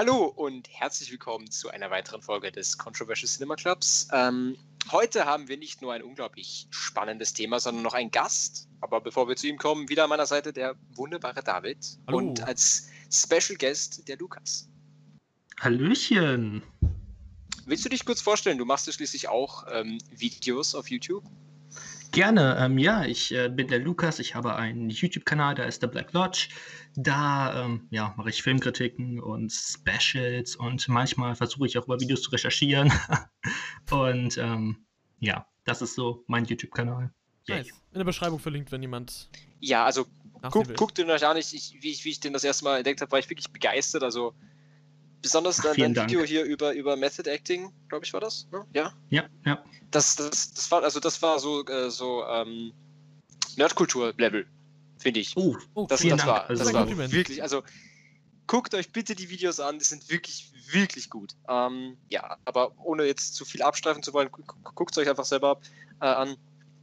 Hallo und herzlich willkommen zu einer weiteren Folge des Controversial Cinema Clubs. Ähm, heute haben wir nicht nur ein unglaublich spannendes Thema, sondern noch einen Gast. Aber bevor wir zu ihm kommen, wieder an meiner Seite der wunderbare David Hallo. und als Special Guest der Lukas. Hallöchen. Willst du dich kurz vorstellen? Du machst ja schließlich auch ähm, Videos auf YouTube. Gerne. Ähm, ja, ich äh, bin der Lukas. Ich habe einen YouTube-Kanal, da ist der Black Lodge. Da ähm, ja, mache ich Filmkritiken und Specials und manchmal versuche ich auch über Videos zu recherchieren. und ähm, ja, das ist so mein YouTube-Kanal. Nice. In der Beschreibung verlinkt, wenn jemand Ja, also nachsehen guck, guckt den euch an. Ich, ich, wie, ich, wie ich den das erste Mal entdeckt habe, war ich wirklich begeistert. Also besonders Ach, dein, dein Video Dank. hier über, über Method Acting, glaube ich, war das. Ne? Ja. Ja, ja. Das, das, das war, also das war so, äh, so ähm, Nerdkultur-Level, finde ich. Oh, Oh, Das, vielen das Dank. war, das Also- war Kompliment. wirklich, also guckt euch bitte die Videos an, die sind wirklich, wirklich gut. Ähm, ja, aber ohne jetzt zu viel abstreifen zu wollen, gu- gu- guckt es euch einfach selber äh, an.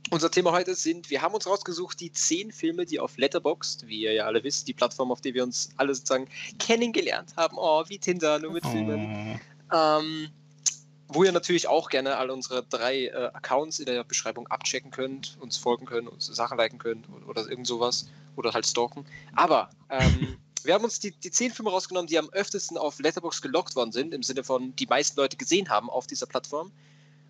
Unser Thema heute sind, wir haben uns rausgesucht, die zehn Filme, die auf Letterboxd, wie ihr ja alle wisst, die Plattform, auf der wir uns alle sozusagen kennengelernt haben, oh, wie Tinder, nur mit Filmen, Oh. ähm, wo ihr natürlich auch gerne alle unsere drei äh, Accounts in der Beschreibung abchecken könnt, uns folgen könnt, uns Sachen liken könnt oder, oder irgend sowas oder halt stalken. Aber ähm, wir haben uns die, die zehn Filme rausgenommen, die am öftesten auf Letterboxd gelockt worden sind, im Sinne von die meisten Leute gesehen haben auf dieser Plattform.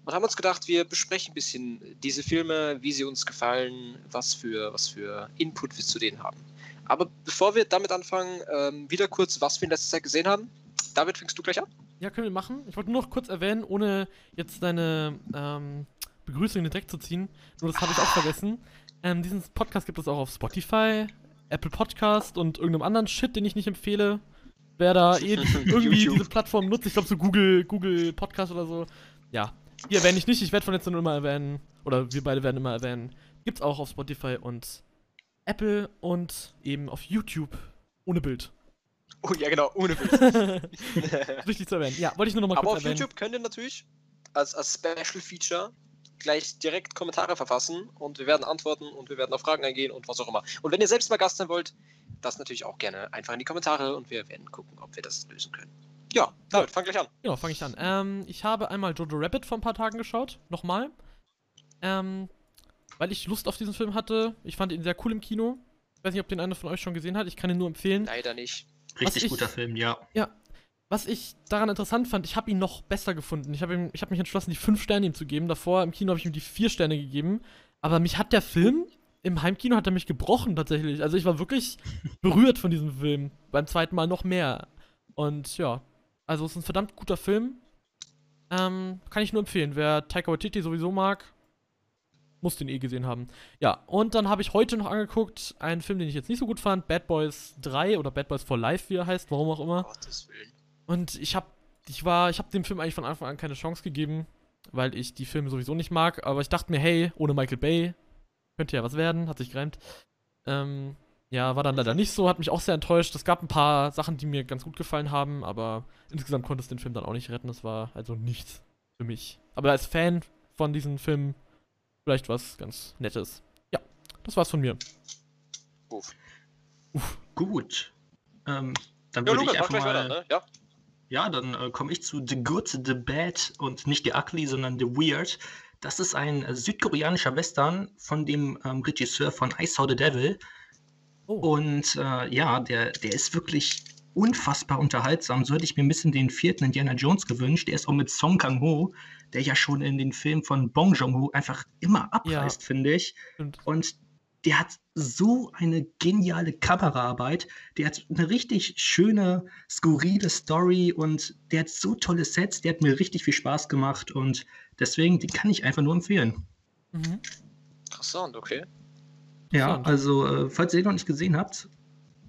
Und haben uns gedacht, wir besprechen ein bisschen diese Filme, wie sie uns gefallen, was für, was für Input wir zu denen haben. Aber bevor wir damit anfangen, ähm, wieder kurz, was wir in letzter Zeit gesehen haben. David, fängst du gleich an? Ja, können wir machen. Ich wollte nur noch kurz erwähnen, ohne jetzt deine ähm, Begrüßung in den Dreck zu ziehen. Nur das habe ich auch vergessen. Ähm, diesen Podcast gibt es auch auf Spotify, Apple Podcast und irgendeinem anderen Shit, den ich nicht empfehle. Wer da eh irgendwie YouTube. diese Plattform nutzt, ich glaube so Google, Google Podcast oder so. Ja, die erwähne ich nicht. Ich werde von jetzt an immer erwähnen, oder wir beide werden immer erwähnen. Gibt's auch auf Spotify und Apple und eben auf YouTube ohne Bild. Oh ja, genau, ohne Bild. Wichtig zu erwähnen. Ja, wollte ich nur noch mal Aber kurz auf. YouTube könnt ihr natürlich als, als Special Feature gleich direkt Kommentare verfassen und wir werden antworten und wir werden auf Fragen eingehen und was auch immer. Und wenn ihr selbst mal Gast sein wollt, das natürlich auch gerne einfach in die Kommentare und wir werden gucken, ob wir das lösen können. Ja, David, fang gleich an. Genau, fange ich an. Ähm, ich habe einmal Jojo Rabbit vor ein paar Tagen geschaut. Nochmal. Ähm, weil ich Lust auf diesen Film hatte. Ich fand ihn sehr cool im Kino. Ich weiß nicht, ob den einer von euch schon gesehen hat. Ich kann ihn nur empfehlen. Leider nicht. Richtig ich- guter Film, ja. Was ich daran interessant fand, ich habe ihn noch besser gefunden. Ich habe ihm- ich hab mich entschlossen, die fünf Sterne ihm zu geben. Davor im Kino habe ich ihm die vier Sterne gegeben. Aber mich hat der Film, im Heimkino hat er mich gebrochen tatsächlich. Also ich war wirklich berührt von diesem Film. Beim zweiten Mal noch mehr. Und ja, also es ist ein verdammt guter Film. Ähm, kann ich nur empfehlen. Wer Taika Waititi sowieso mag, muss den eh gesehen haben. Ja, und dann habe ich heute noch angeguckt einen Film, den ich jetzt nicht so gut fand. Bad Boys 3 oder Bad Boys for Life, wie er heißt, warum auch immer. Und ich habe ich war, ich habe dem Film eigentlich von Anfang an keine Chance gegeben, weil ich die Filme sowieso nicht mag. Aber ich dachte mir, hey, ohne Michael Bay könnte ja was werden, hat sich gereimt. Ähm, ja, war dann leider nicht so, hat mich auch sehr enttäuscht. Es gab ein paar Sachen, die mir ganz gut gefallen haben, aber insgesamt konnte es den Film dann auch nicht retten. Das war also nichts für mich. Aber als Fan von diesen Filmen vielleicht was ganz Nettes. Ja, das war's von mir. Uff. Gut. Ähm, dann Ja, würde Lukas, ich einfach mal, weiter, ne? Ja. Ja, dann äh, komme ich zu The Good, The Bad und nicht The Ugly, sondern The Weird. Das ist ein äh, südkoreanischer Western von dem ähm, Regisseur von I Saw the Devil. Oh, Und äh, ja, der, der ist wirklich unfassbar unterhaltsam. So hätte ich mir ein bisschen den vierten Indiana Jones gewünscht. Der ist auch mit Song Kang-ho, der ja schon in den Filmen von Bong Joon-ho einfach immer abreißt, finde ich. stimmt. Und der hat so eine geniale Kameraarbeit. Der hat eine richtig schöne, skurrile Story und der hat so tolle Sets. Der hat mir richtig viel Spaß gemacht und deswegen, den kann ich einfach nur empfehlen. Mhm. Interessant, okay. Ja, also, äh, falls ihr den noch nicht gesehen habt,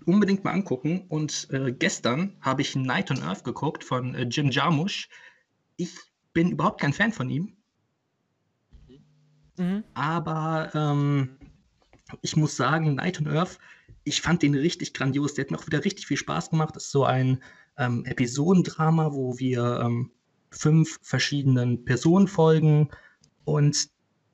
unbedingt mal angucken. Und äh, gestern habe ich Night on Earth geguckt von äh, Jim Jarmusch. Ich bin überhaupt kein Fan von ihm, Mhm. aber ähm, ich muss sagen, Night on Earth, ich fand den richtig grandios. Der hat mir auch wieder richtig viel Spaß gemacht. Das ist so ein ähm, Episodendrama, wo wir ähm, fünf verschiedenen Personen folgen und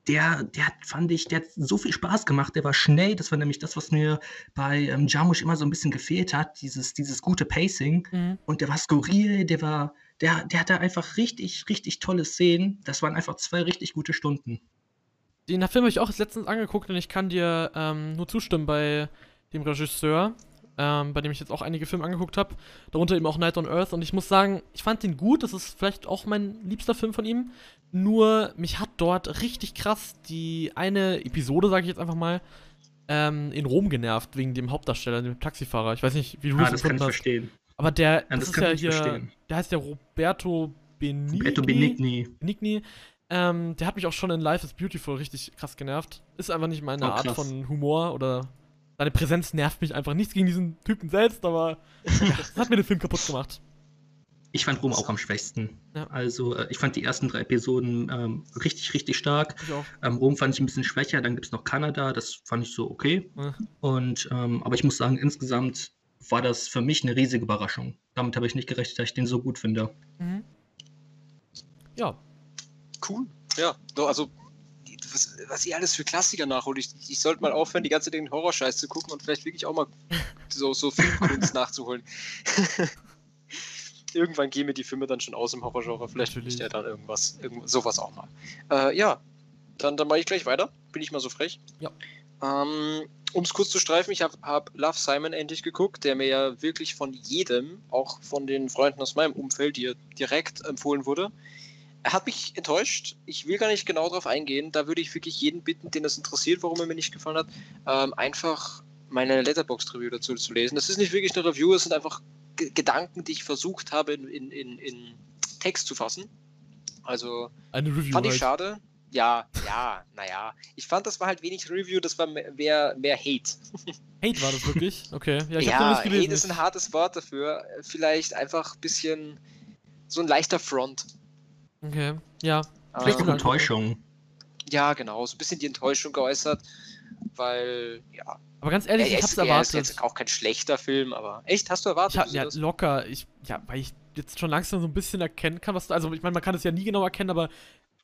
der, der hat, fand ich, der hat so viel Spaß gemacht, der war schnell, das war nämlich das, was mir bei ähm, Jarmusch immer so ein bisschen gefehlt hat, dieses, dieses gute Pacing. Mhm. Und der war skurril, der war, der, der hatte einfach richtig, richtig tolle Szenen. Das waren einfach zwei richtig gute Stunden. Den Film habe ich auch letztens angeguckt und ich kann dir ähm, nur zustimmen bei dem Regisseur, ähm, bei dem ich jetzt auch einige Filme angeguckt habe. Darunter eben auch Night on Earth. Und ich muss sagen, ich fand den gut. Das ist vielleicht auch mein liebster Film von ihm. Nur mich hat dort richtig krass die eine Episode, sage ich jetzt einfach mal, ähm, in Rom genervt wegen dem Hauptdarsteller, dem Taxifahrer. Ich weiß nicht, wie du Ah, das kann ich hast. verstehen. Aber der, Ja, das, das ist ja hier, verstehen. der heißt ja Roberto Benigni. Roberto Benigni. Benigni. Ähm, der hat mich auch schon in Life is Beautiful richtig krass genervt. Ist einfach nicht meine Oh, Art von Humor oder seine Präsenz nervt mich einfach. Nichts gegen diesen Typen selbst, aber das hat mir den Film kaputt gemacht. Ich fand Rom auch am schwächsten. Ja. Also, äh, ich fand die ersten drei Episoden ähm, richtig, richtig stark. Ähm, Rom fand ich ein bisschen schwächer, dann gibt es noch Kanada, das fand ich so okay. Ja. Und, ähm, aber ich muss sagen, insgesamt war das für mich eine riesige Überraschung. Damit habe ich nicht gerechnet, dass ich den so gut finde. Mhm. Ja, Cool. Ja, also was, was ihr alles für Klassiker nachholt. Ich, ich sollte mal aufhören, die ganze Zeit den Horrorscheiß zu gucken und vielleicht wirklich auch mal so, so Filmkunst nachzuholen. Irgendwann gehen mir die Filme dann schon aus im Horrorgenre. Vielleicht will ich ja dann irgendwas, irgend, sowas auch mal. Äh, ja, dann, dann mache ich gleich weiter. Bin ich mal so frech. Ja. Ähm, um es kurz zu streifen, ich habe hab Love Simon endlich geguckt, der mir ja wirklich von jedem, auch von den Freunden aus meinem Umfeld, dir direkt empfohlen wurde. Er hat mich enttäuscht. Ich will gar nicht genau darauf eingehen. Da würde ich wirklich jeden bitten, den das interessiert, warum er mir nicht gefallen hat, ähm, einfach meine Letterboxd-Review dazu zu lesen. Das ist nicht wirklich eine Review, es sind einfach G Gedanken, die ich versucht habe, in, in, in, in Text zu fassen. Also eine Review fand ich halt. schade. Ja, ja, naja. Ich fand, das war halt wenig Review, das war mehr, mehr, Hate. Hate war das wirklich? Okay. Ja, ich ja, hab nicht gelesen. Hate ist ein hartes Wort dafür. Vielleicht einfach ein bisschen so ein leichter Front. Okay, ja. Vielleicht Ähm, auch Enttäuschung. Ja, genau, so ein bisschen die Enttäuschung geäußert, weil, ja, Aber ganz ehrlich, ich hab's er erwartet. ist jetzt auch kein schlechter Film, aber echt, hast du erwartet? Ich hab, du ja, das- locker. Ich, ja, weil ich jetzt schon langsam so ein bisschen erkennen kann, was du. Also, ich meine, man kann es ja nie genau erkennen, aber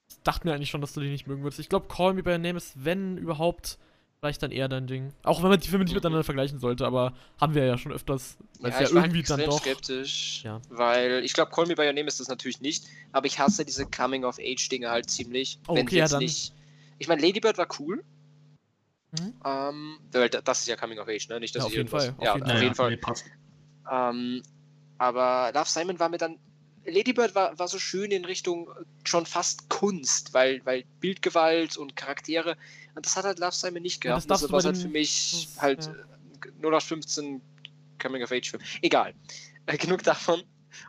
ich dachte mir eigentlich schon, dass du den nicht mögen würdest. Ich glaube, Call Me By Your Name ist, wenn überhaupt, vielleicht dann eher dein Ding. Auch wenn man die Filme nicht Mhm. miteinander vergleichen sollte, aber haben wir ja schon öfters. Weil es ja, ich war irgendwie dann extrem doch. skeptisch, Ja. weil ich glaube, Call Me By Your Name ist das natürlich nicht, aber ich hasse diese Coming-of-Age-Dinge halt ziemlich. Oh, wenn okay, ja, jetzt dann. nicht... Ich meine, Ladybird war cool, Mhm. ähm, das ist ja Coming-of-Age, ne? Nicht, dass Ja, ich auf jeden irgendwas- Fall, auf Ja, jeden auf Fall. jeden Fall. nee, passt. Ähm, aber Love Simon war mir dann. Ladybird war, war so schön in Richtung schon fast Kunst, weil, weil Bildgewalt und Charaktere. Und das hat halt Love Simon nicht Ja, das gehabt. darfst das du war halt für mich das- halt ja. äh, 0815 Coming of Age Film. Egal. Äh, genug davon.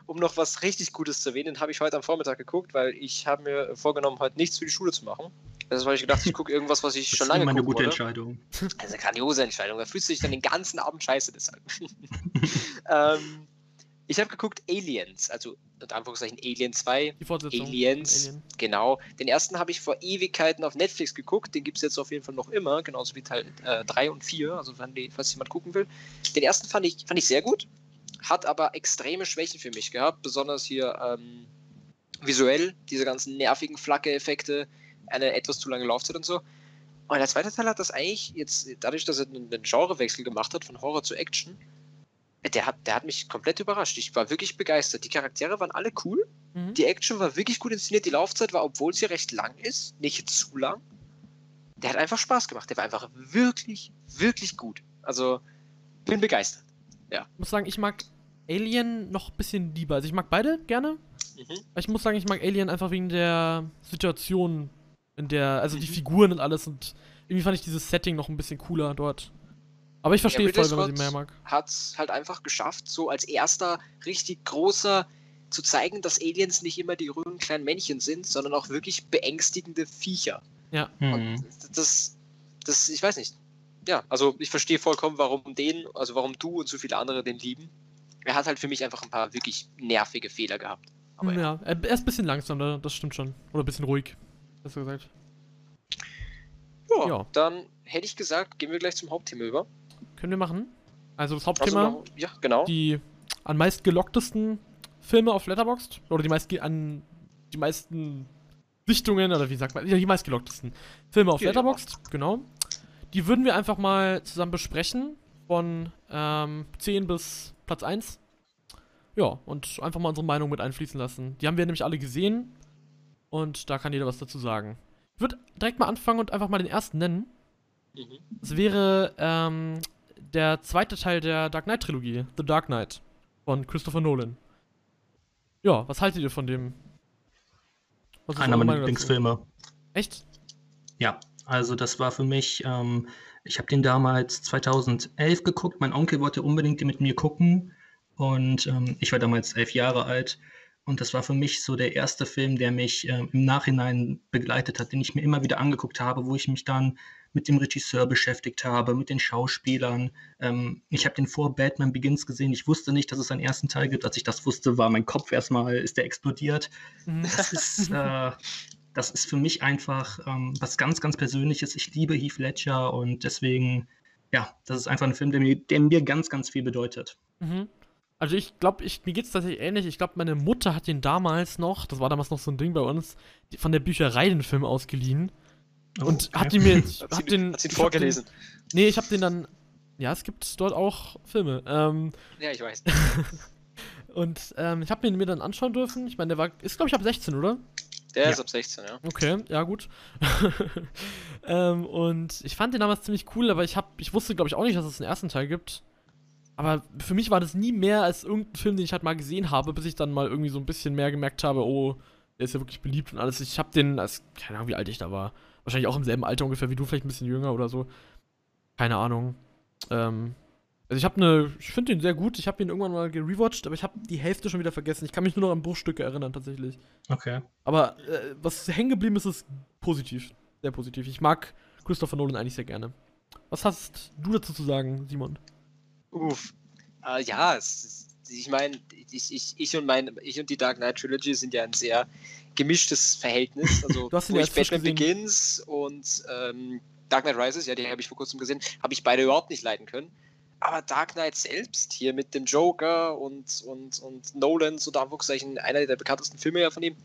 Um noch was richtig Gutes zu erwähnen, habe ich heute am Vormittag geguckt, weil ich habe mir vorgenommen, heute nichts für die Schule zu machen. Das habe ich gedacht, ich gucke irgendwas, was ich Das schon ist lange immer eine gucken gute wollte. Entscheidung. Das ist eine grandiose Entscheidung. Da fühlst du dich dann den ganzen Abend scheiße deshalb. ähm, ich habe geguckt Aliens, also in Anführungszeichen Alien 2. Die Fortsetzung. Aliens. Alien. Genau. Den ersten habe ich vor Ewigkeiten auf Netflix geguckt. Den gibt es jetzt auf jeden Fall noch immer, genauso wie Teil 3 und 4, also wenn die, falls jemand gucken will. Den ersten fand ich, fand ich sehr gut, hat aber extreme Schwächen für mich gehabt, besonders hier ähm, visuell, diese ganzen nervigen Flacke-Effekte, eine etwas zu lange Laufzeit und so. Und der zweite Teil hat das eigentlich jetzt, dadurch, dass er einen Genrewechsel gemacht hat, von Horror zu Action, der hat, der hat mich komplett überrascht. Ich war wirklich begeistert. Die Charaktere waren alle cool. Mhm. Die Action war wirklich gut inszeniert. Die Laufzeit war, obwohl sie recht lang ist, nicht zu lang. Der hat einfach Spaß gemacht. Der war einfach wirklich, wirklich gut. Also, bin begeistert. Ich muss sagen, ich mag Alien noch ein bisschen lieber. Also ich mag beide gerne. Mhm. Ich muss sagen, ich mag Alien einfach wegen der Situation, in der, also die Mhm. Figuren und alles und irgendwie fand ich dieses Setting noch ein bisschen cooler dort. Aber ich verstehe voll, wenn man sie mehr mag. Hat es halt einfach geschafft, so als erster richtig großer zu zeigen, dass Aliens nicht immer die grünen kleinen Männchen sind, sondern auch wirklich beängstigende Viecher. Ja. Hm. Und das, das, ich weiß nicht. Ja, also ich verstehe vollkommen, warum den, also warum du und so viele andere den lieben. Er hat halt für mich einfach ein paar wirklich nervige Fehler gehabt. Aber ja. ja, er ist ein bisschen langsam, da- das stimmt schon. Oder ein bisschen ruhig, besser gesagt. Ja, Ja. dann hätte ich gesagt, gehen wir gleich zum Hauptthema über. Können wir machen. Also das Also Hauptthema, noch, ja, genau. die an meist gelocktesten Filme auf Letterboxd oder die meist an die meisten Sichtungen oder wie sagt man, ja, die meistgelocktesten Filme auf Ja, ja. Letterboxd, genau. Die würden wir einfach mal zusammen besprechen. Von ähm, 10 bis Platz 1. Ja, und einfach mal unsere Meinung mit einfließen lassen. Die haben wir nämlich alle gesehen. Und da kann jeder was dazu sagen. Ich würde direkt mal anfangen und einfach mal den ersten nennen. Mhm. Es wäre ähm, der zweite Teil der Dark Knight Trilogie, The Dark Knight von Christopher Nolan. Ja, was haltet ihr von dem? Einer meiner? Lieblingsfilme. Echt? Ja, also das war für mich, ähm, ich habe den damals 2011 geguckt. Mein Onkel wollte unbedingt den mit mir gucken und ähm, ich war damals elf Jahre alt. Und das war für mich so der erste Film, der mich ähm, im Nachhinein begleitet hat, den ich mir immer wieder angeguckt habe, wo ich mich dann mit dem Regisseur beschäftigt habe, mit den Schauspielern. Ähm, ich habe den vor Batman Begins gesehen. Ich wusste nicht, dass es einen ersten Teil gibt. Als ich das wusste, war mein Kopf erstmal, ist der explodiert. Mhm. Das ist, äh, das ist für mich einfach ähm, was ganz, ganz Persönliches. Ich liebe Heath Ledger und deswegen, ja, das ist einfach ein Film, der mir, der mir ganz, ganz viel bedeutet. Mhm. Also ich glaube, ich, mir geht es tatsächlich ähnlich. Ich glaube, meine Mutter hat den damals noch, das war damals noch so ein Ding bei uns, von der Bücherei den Film ausgeliehen. Und Oh, Okay. hat die mir. Hab sie, den, hat sie ihn ich hab vorgelesen? Den, nee, ich habe den dann. Ja, es gibt dort auch Filme. Ähm, Ja, ich weiß. und ähm, ich habe ihn mir dann anschauen dürfen. Ich meine, der war. Ist, glaube ich, ab 16, oder? Der Ja. ist ab 16, ja. Okay, ja gut. ähm, und ich fand den damals ziemlich cool, aber ich hab, ich wusste glaube ich auch nicht, dass es einen ersten Teil gibt. Aber für mich war das nie mehr als irgendein Film, den ich halt mal gesehen habe, bis ich dann mal irgendwie so ein bisschen mehr gemerkt habe, oh, der ist ja wirklich beliebt und alles. Ich habe den, als, keine Ahnung, wie alt ich da war. Wahrscheinlich auch im selben Alter ungefähr wie du, vielleicht ein bisschen jünger oder so. Keine Ahnung. Ähm, also ich habe eine, ich finde den sehr gut. Ich habe ihn irgendwann mal gerewatcht, aber ich habe die Hälfte schon wieder vergessen. Ich kann mich nur noch an Bruchstücke erinnern tatsächlich. Okay. Aber äh, was hängen geblieben ist, ist positiv. Sehr positiv. Ich mag Christopher Nolan eigentlich sehr gerne. Was hast du dazu zu sagen, Simon? Uff. Äh, ja, es ist, ich meine, ich, ich, ich, und mein, ich und die Dark Knight Trilogy sind ja ein sehr gemischtes Verhältnis. Also, Du hast frisch Batman. Begins und ähm, Dark Knight Rises, ja, die habe ich vor kurzem gesehen, habe ich beide überhaupt nicht leiden können. Aber Dark Knight selbst hier mit dem Joker und, und, und Nolan, so Anführungszeichen, einer der bekanntesten Filme ja von ihm,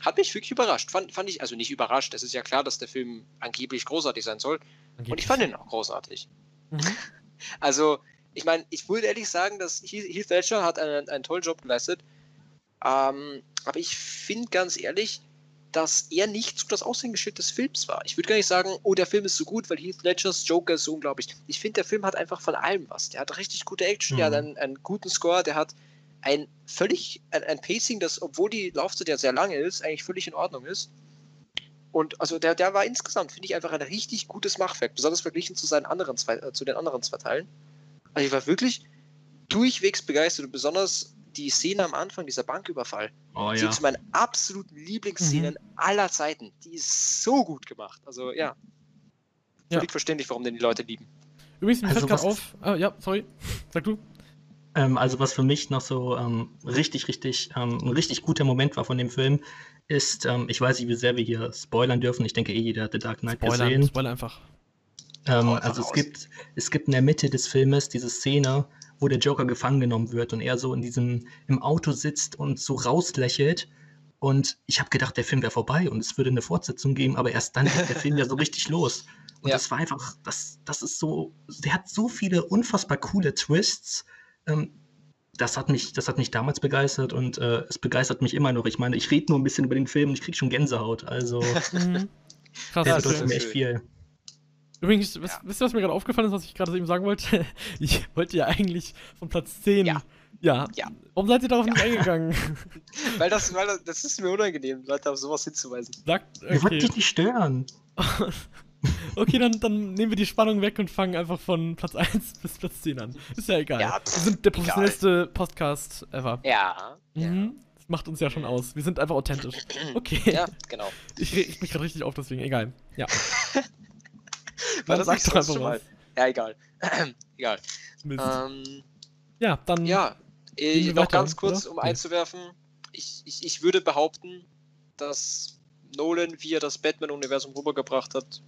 hat mich wirklich überrascht. Fand, fand ich, also nicht überrascht, es ist ja klar, dass der Film angeblich großartig sein soll. Und ich fand ihn auch großartig. Mhm. Also, ich meine, ich würde ehrlich sagen, dass Heath Ledger hat einen, einen tollen Job geleistet. Ähm, aber ich finde ganz ehrlich, dass er nicht so das Aushängeschild des Films war. Ich würde gar nicht sagen, oh, der Film ist so gut, weil Heath Ledgers Joker ist so unglaublich. Ich finde, der Film hat einfach von allem was. Der hat richtig gute Action, der Mhm. hat einen, einen guten Score, der hat ein völlig, ein, ein Pacing, das, obwohl die Laufzeit ja sehr lange ist, eigentlich völlig in Ordnung ist. Und also der, der war insgesamt, finde ich, einfach ein richtig gutes Machwerk, besonders verglichen zu seinen anderen zwei, äh, zu den anderen zwei Teilen. Also ich war wirklich durchwegs begeistert und besonders die Szene am Anfang, dieser Banküberfall, Oh ja. zu meinen absoluten Lieblingsszenen aller Zeiten. Die ist so gut gemacht. Also ja. Ja. Völlig verständlich, warum den die Leute lieben. Übrigens, mir Also fällt gerade auf. Ah, ja, sorry. Sag du. Ähm, also was für mich noch so ähm, richtig, richtig, ähm, ein richtig guter Moment war von dem Film, ist, ähm, ich weiß nicht, wie sehr wir hier spoilern dürfen. Ich denke, eh jeder hat The Dark Knight Spoiler, gesehen. Spoiler einfach. Ähm, also es gibt, es gibt in der Mitte des Filmes diese Szene, wo der Joker gefangen genommen wird und er so in diesem, im Auto sitzt und so rauslächelt. Und ich habe gedacht, der Film wäre vorbei und es würde eine Fortsetzung geben, aber erst dann geht der Film ja so richtig los. Und Ja. das war einfach, das, das ist so, der hat so viele unfassbar coole Twists. Ähm, das hat mich, das hat mich damals begeistert und äh, es begeistert mich immer noch. Ich meine, ich rede nur ein bisschen über den Film und ich kriege schon Gänsehaut. Also Mhm. Das bedeutet ist mir echt schön. viel. Übrigens, wisst, Ja. wisst ihr, was mir gerade aufgefallen ist, was ich gerade eben sagen wollte? Ich wollte ja eigentlich von Platz 10. Ja. Ja. Ja. Warum seid ihr darauf nicht eingegangen? Weil das, weil das, das ist mir unangenehm, Leute auf sowas hinzuweisen. Sagt, Wir wollten okay. dich nicht stören. okay, dann, dann nehmen wir die Spannung weg und fangen einfach von Platz 1 bis Platz 10 an. Ist ja egal. Ja, wir sind der professionellste Podcast ever. Ja. Mhm. Das macht uns ja schon aus. Wir sind einfach authentisch. Okay. Ja, genau. Ich reg mich gerade richtig auf, deswegen egal. Ja. War das sag doch einfach schon mal? Ja, egal. egal. Ähm, ja, dann. ja, äh, Gehen wir noch ganz kurz, oder? um einzuwerfen. Ich, ich, ich würde behaupten, dass Nolan, wie er das Batman-Universum rübergebracht hat,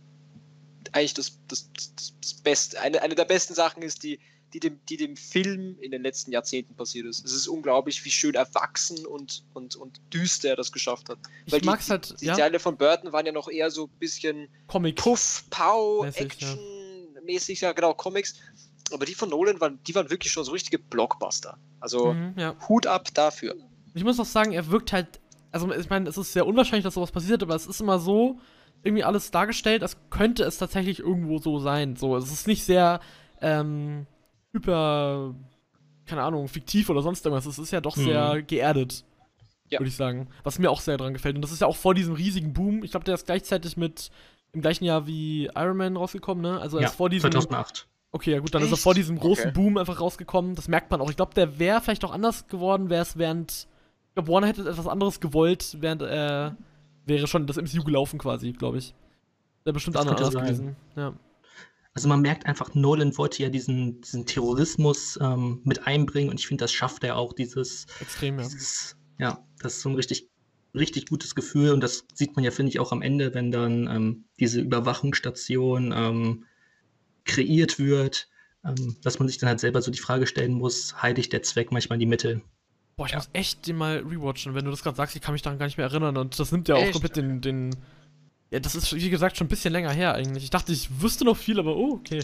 eigentlich das, das, das, das Beste, eine, eine der besten Sachen ist, die die dem, die dem Film in den letzten Jahrzehnten passiert ist. Es ist unglaublich, wie schön erwachsen und, und, und düster er das geschafft hat. Ich Weil die, mag's halt, die ja, Teile von Burton waren ja noch eher so ein bisschen Comic. Puff, Pow, Mäßig, Action-mäßig, ja genau, Comics. Aber die von Nolan waren, die waren wirklich schon so richtige Blockbuster. Also Mhm, ja. Hut ab dafür. Ich muss auch sagen, er wirkt halt. Also, ich meine, es ist sehr unwahrscheinlich, dass sowas passiert, aber es ist immer so irgendwie alles dargestellt, als könnte es tatsächlich irgendwo so sein. So, es ist nicht sehr ähm, hyper, keine Ahnung, fiktiv oder sonst irgendwas. Es ist ja doch Mhm. sehr geerdet, Ja. würde ich sagen. Was mir auch sehr dran gefällt. Und das ist ja auch vor diesem riesigen Boom. Ich glaube, der ist gleichzeitig mit im gleichen Jahr wie Iron Man rausgekommen, ne? Also er Ja, ist vor diesem. 2008. Okay, ja gut, dann ist er Echt? vor diesem großen Okay. Boom einfach rausgekommen. Das merkt man auch. Ich glaube, der wäre vielleicht auch anders geworden, wäre es während. Ich glaube, Warner hätte etwas anderes gewollt, während er. Wäre schon das MCU gelaufen quasi, glaube ich. Wäre bestimmt Das anders gewesen. Ja. Also man merkt einfach, Nolan wollte ja diesen, diesen Terrorismus ähm, mit einbringen und ich finde, das schafft er auch, dieses, Extrem, ja. dieses, ja, das ist so ein richtig, richtig gutes Gefühl und das sieht man ja, finde ich, auch am Ende, wenn dann ähm, diese Überwachungsstation ähm, kreiert wird, ähm, dass man sich dann halt selber so die Frage stellen muss, heiligt der Zweck manchmal die Mittel? Boah, ich Ja. muss echt den mal rewatchen. Wenn du das gerade sagst, ich kann mich daran gar nicht mehr erinnern. Und das nimmt ja auch Echt? komplett den, den. Ja, das ist, wie gesagt, schon ein bisschen länger her eigentlich. Ich dachte, ich wüsste noch viel, aber oh, okay.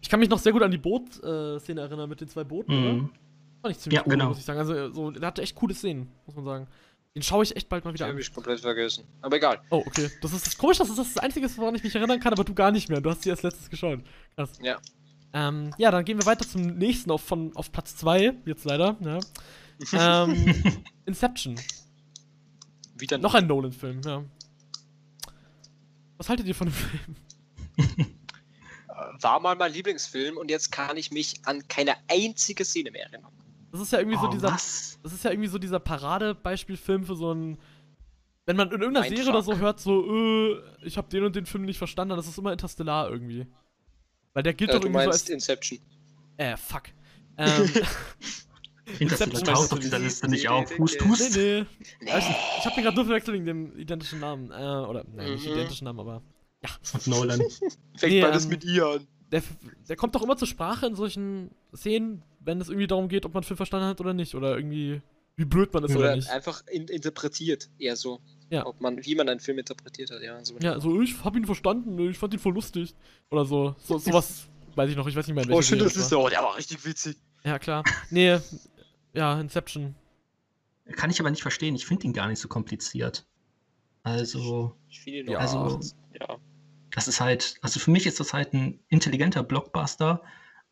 Ich kann mich noch sehr gut an die Boot-Szene erinnern mit den zwei Booten, oder? Mhm. Fand ich ziemlich Ja, cool, genau. muss ich sagen. Also, so, der hatte echt coole Szenen, muss man sagen. Den schaue ich echt bald mal wieder an. habe ich komplett vergessen. Aber egal. Oh, okay. Das ist das komisch, das ist das Einzige, woran ich mich erinnern kann, aber du gar nicht mehr. Du hast sie erst letztes geschaut. Krass. Ja. Ähm, ja, dann gehen wir weiter zum nächsten auf, von, auf Platz 2, jetzt leider. Ja. ähm, Inception. Wieder Noch ein Nolan-Film, ja. Was haltet ihr von dem Film? war mal mein Lieblingsfilm und jetzt kann ich mich an keine einzige Szene mehr erinnern. Das ist ja irgendwie so Oh, dieser. was? Das ist ja irgendwie so dieser Paradebeispielfilm für so ein. Wenn man in irgendeiner Mindfuck. Serie oder so hört, so, äh, ich habe den und den Film nicht verstanden, dann ist immer Interstellar irgendwie. Weil der gilt Äh, doch du irgendwie so meinst als. Inception. Äh, fuck. Ähm, Interstellar Inception taucht auf dieser nicht? Liste nicht auf. Hust, nee. hust. nee, nee. Also, ich habe den gerade nur verwechselt wegen dem identischen Namen. Äh, oder, nein, nicht Mhm. identischen Namen, aber. Und Nolan. Fängt Nee, beides ähm, mit ihr an. Der, der kommt doch immer zur Sprache in solchen Szenen, wenn es irgendwie darum geht, ob man einen Film verstanden hat oder nicht. Oder irgendwie, wie blöd man ist oder, Oder nicht. einfach in, interpretiert, eher so. Ja. Ob man, wie man einen Film interpretiert hat, ja. So Ja, so, ich hab ihn verstanden, ich fand ihn voll lustig. Oder so. so sowas weiß ich noch, ich weiß nicht mehr. in Oh, schön, das ist so. Oh, der war richtig witzig. Ja, klar. Nee, ja, Inception. Kann ich aber nicht verstehen. Ich finde ihn gar nicht so kompliziert. Also, Ich finde ihn Ja. Also- ja. das ist halt, also für mich ist das halt ein intelligenter Blockbuster,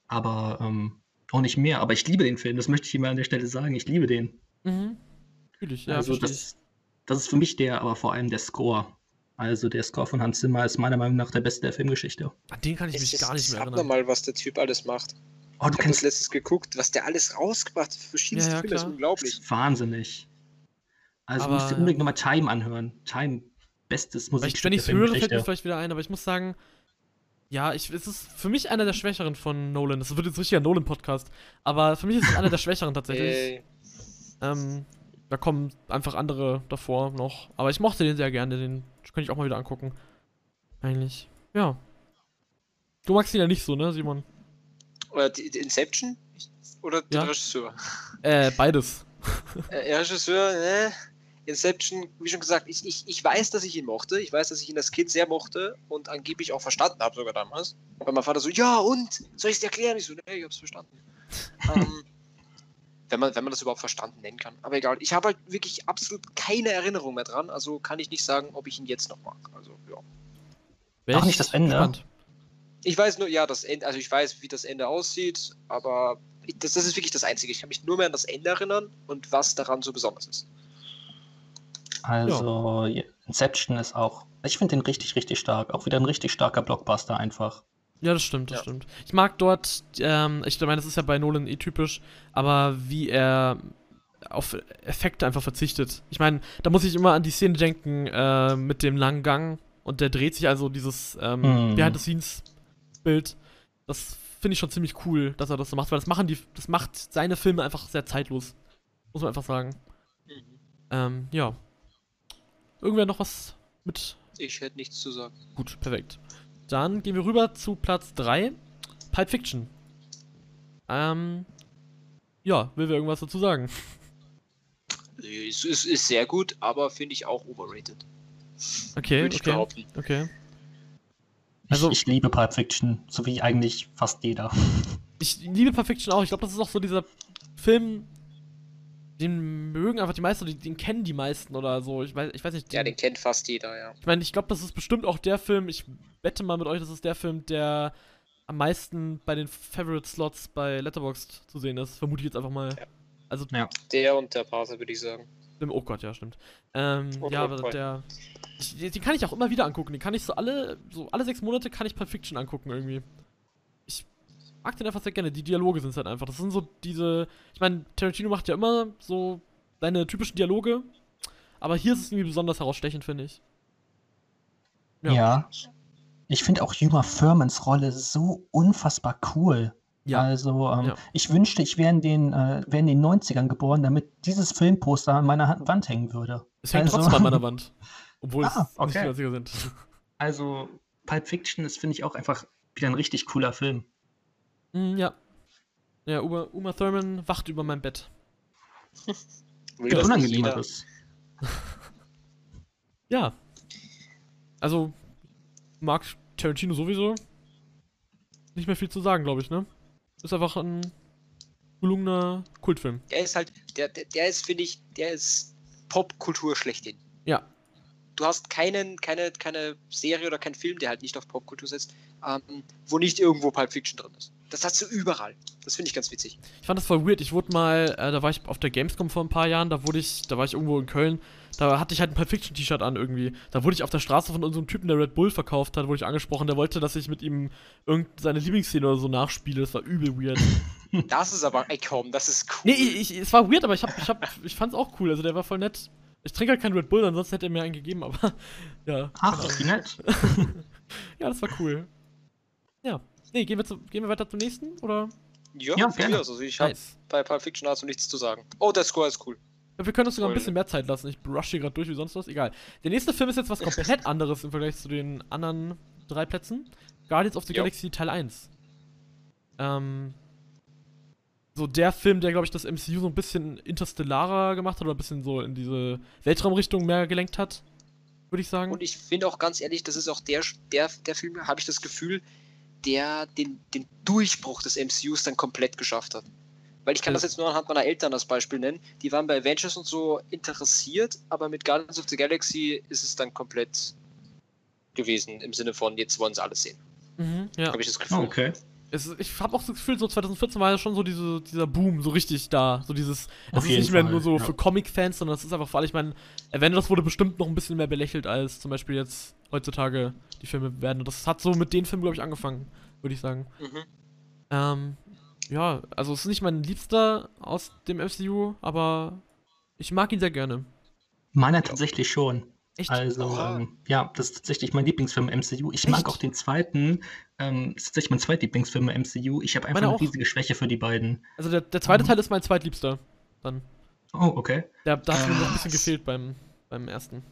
aber ähm, auch nicht mehr. Aber ich liebe den Film, das möchte ich hier mal an der Stelle sagen. Ich liebe den. Mhm. Natürlich, ja, also ich. das, das ist für mich der, aber vor allem der Score. Also der Score von Hans Zimmer ist meiner Meinung nach der beste der Filmgeschichte. An den kann ich Es mich ist, gar nicht mehr erinnern. mal, was der Typ alles macht. Oh, du Ich kennst letztes geguckt, was der alles rausgebracht hat. für Verschiedenste Ja, ja, Filme, das ist unglaublich. ist wahnsinnig. Also Aber, musst du unbedingt nochmal Time anhören. Time, bestes Weil ich, Musikstück wenn ich es höre, fällt mir vielleicht wieder ein, aber ich muss sagen, ja, ich, es ist für mich einer der Schwächeren von Nolan. Das wird jetzt richtig ein Nolan-Podcast. Aber für mich ist es einer der Schwächeren tatsächlich. Ähm, da kommen einfach andere davor noch. Aber ich mochte den sehr gerne, den könnte ich auch mal wieder angucken. Eigentlich. Ja. Du magst ihn ja nicht so, ne, Simon? Oder die, die Inception? Oder Ja. der Regisseur? Äh, beides. Äh, der Regisseur, ne? Inception, wie schon gesagt, ich, ich, ich weiß, dass ich ihn mochte. Ich weiß, dass ich ihn als Kind sehr mochte und angeblich auch verstanden habe, sogar damals. Weil mein Vater so, ja und? Soll ich es dir erklären? Ich so, nee, ich hab's verstanden. ähm, wenn, man, wenn man das überhaupt verstanden nennen kann. Aber egal, ich habe halt wirklich absolut keine Erinnerung mehr dran, also kann ich nicht sagen, ob ich ihn jetzt noch mag. Also, ja. Auch ich nicht das Ende? gespannt. Ich weiß nur, ja, das Ende, also ich weiß, wie das Ende aussieht, aber ich, das, das ist wirklich das Einzige. Ich kann mich nur mehr an das Ende erinnern und was daran so besonders ist. Also, ja, Inception ist auch, ich finde den richtig, richtig stark. Auch wieder ein richtig starker Blockbuster einfach. Ja, das stimmt, das Ja. stimmt. Ich mag dort, ähm, ich meine, das ist ja bei Nolan eh typisch, aber wie er auf Effekte einfach verzichtet. Ich meine, da muss ich immer an die Szene denken äh, mit dem langen Gang und der dreht sich also dieses ähm, Mhm. Behind-the-Scenes-Bild. Das finde ich schon ziemlich cool, dass er das so macht, weil das machen die, das macht seine Filme einfach sehr zeitlos. Muss man einfach sagen. Ähm, ja. Irgendwer noch was mit Ich hätte nichts zu sagen. Gut, perfekt. Dann gehen wir rüber zu Platz 3. Pulp Fiction. Ähm, ja, will wir irgendwas dazu sagen? Es ist, ist sehr gut, aber finde ich auch overrated. Okay, Würde ich okay, behaupten. okay. Also, ich, ich liebe Pulp Fiction, so wie eigentlich fast jeder. Ich liebe Perfection auch. Ich glaube, das ist auch so dieser Film, den mögen einfach die meisten, oder den kennen die meisten oder so. Ich weiß, ich weiß nicht. Ja, den kennt fast jeder, ja. Ich meine, ich glaube, das ist bestimmt auch der Film, ich wette mal mit euch, das ist der Film, der am meisten bei den Favorite Slots bei Letterboxd zu sehen ist. Vermute ich jetzt einfach mal. Ja. Also, Ja. Der und der Pate, würde ich sagen. Im, oh Gott, ja, stimmt. Ähm, Und ja, aber der. Ich, den den kann ich auch immer wieder angucken. Den kann ich so alle, so alle sechs Monate kann ich Pulp Fiction angucken irgendwie. Ich mag den einfach sehr gerne. Die Dialoge sind halt einfach. Das sind so diese. Ich meine, Tarantino macht ja immer so seine typischen Dialoge. Aber hier ist es irgendwie besonders herausstechend, finde ich. Ja. Ja. Ich finde auch Juma Furmans Rolle so unfassbar cool. Ja. Also, ähm, Ja. ich wünschte, ich wäre in, den, äh, wär in den 90ern geboren, damit dieses Filmposter an meiner Hand- Wand hängen würde. Es hängt Also- trotzdem an meiner Wand. Obwohl Ah, es nicht okay. die 90er sind. Also, Pulp Fiction ist, finde ich, auch einfach wieder ein richtig cooler Film. Mm, ja. Ja, Uma, Uma Thurman wacht über mein Bett. Nicht unangenehmeres. Ja. Also, mag Tarantino sowieso. Nicht mehr viel zu sagen, glaube ich, ne? Ist einfach ein gelungener Kultfilm. Der ist halt, der, der, der ist, finde ich, der ist Popkultur schlechthin. Ja. Du hast keinen, keine, keine Serie oder keinen Film, der halt nicht auf Popkultur setzt, ähm, wo nicht irgendwo Pulp Fiction drin ist. Das hast du überall. Das finde ich ganz witzig. Ich fand das voll weird. Ich wurde mal, äh, da war ich auf der Gamescom vor ein paar Jahren, da wurde ich, da war ich irgendwo in Köln, da hatte ich halt ein Pulp Fiction T-Shirt an irgendwie. Da wurde ich auf der Straße von unserem Typen, der Red Bull verkauft hat, wurde ich angesprochen, der wollte, dass ich mit ihm irgendeine seine Lieblingsszene oder so nachspiele. Das war übel weird. Das ist aber, ey komm, das ist cool. Nee, ich, ich, es war weird, aber ich hab, ich hab, ich fand's auch cool. Also der war voll nett. Ich trinke halt keinen Red Bull, ansonsten hätte er mir einen gegeben, aber ja. Ach, wie nett. Ja, das war cool. Ja. Nee, gehen wir, zu, gehen wir weiter zum nächsten, oder? Ja, Ja, gerne. Also ich habe Nice. bei Pulp Fiction dazu nichts zu sagen. Oh, der Score ist cool. Ja, wir können uns sogar ein bisschen mehr Zeit lassen. Ich rush hier gerade durch wie sonst was. Egal. Der nächste Film ist jetzt was komplett anderes im Vergleich zu den anderen drei Plätzen. Guardians of the Jo. Galaxy Teil 1. Ähm. So der Film, der, glaube ich, das MCU so ein bisschen interstellarer gemacht hat oder ein bisschen so in diese Weltraumrichtung mehr gelenkt hat. Würde ich sagen. Und ich finde auch ganz ehrlich, das ist auch der, der, der Film, habe ich das Gefühl, der den, den Durchbruch des MCUs dann komplett geschafft hat. Weil ich kann Ja. das jetzt nur anhand meiner Eltern als Beispiel nennen. Die waren bei Avengers und so interessiert, aber mit Guardians of the Galaxy ist es dann komplett gewesen, im Sinne von, jetzt wollen sie alles sehen. Mhm, ja. Habe ich das Gefühl. Okay. Es, ich habe auch so das Gefühl, so 2014 war ja schon so diese, dieser Boom so richtig da. So dieses, es ist nicht mehr Fall, nur so ja. für Comic-Fans, sondern es ist einfach für alle, ich meine, Avengers wurde bestimmt noch ein bisschen mehr belächelt als zum Beispiel jetzt heutzutage die Filme werden. Und das hat so mit den Filmen, glaube ich, angefangen, würde ich sagen. Mhm. Ähm, ja, also es ist nicht mein Liebster aus dem MCU, aber ich mag ihn sehr gerne. Meiner tatsächlich schon. Echt? Also, ähm, ja, das ist tatsächlich mein Lieblingsfilm im MCU. Ich Echt? mag auch den zweiten. Ähm, das ist tatsächlich mein zweitlieblingsfilm im MCU. Ich habe einfach eine auch. riesige Schwäche für die beiden. Also der, der zweite Mhm. Teil ist mein zweitliebster. Dann. Oh, okay. Der, da hat mir noch ein bisschen Ah. gefehlt beim, beim ersten.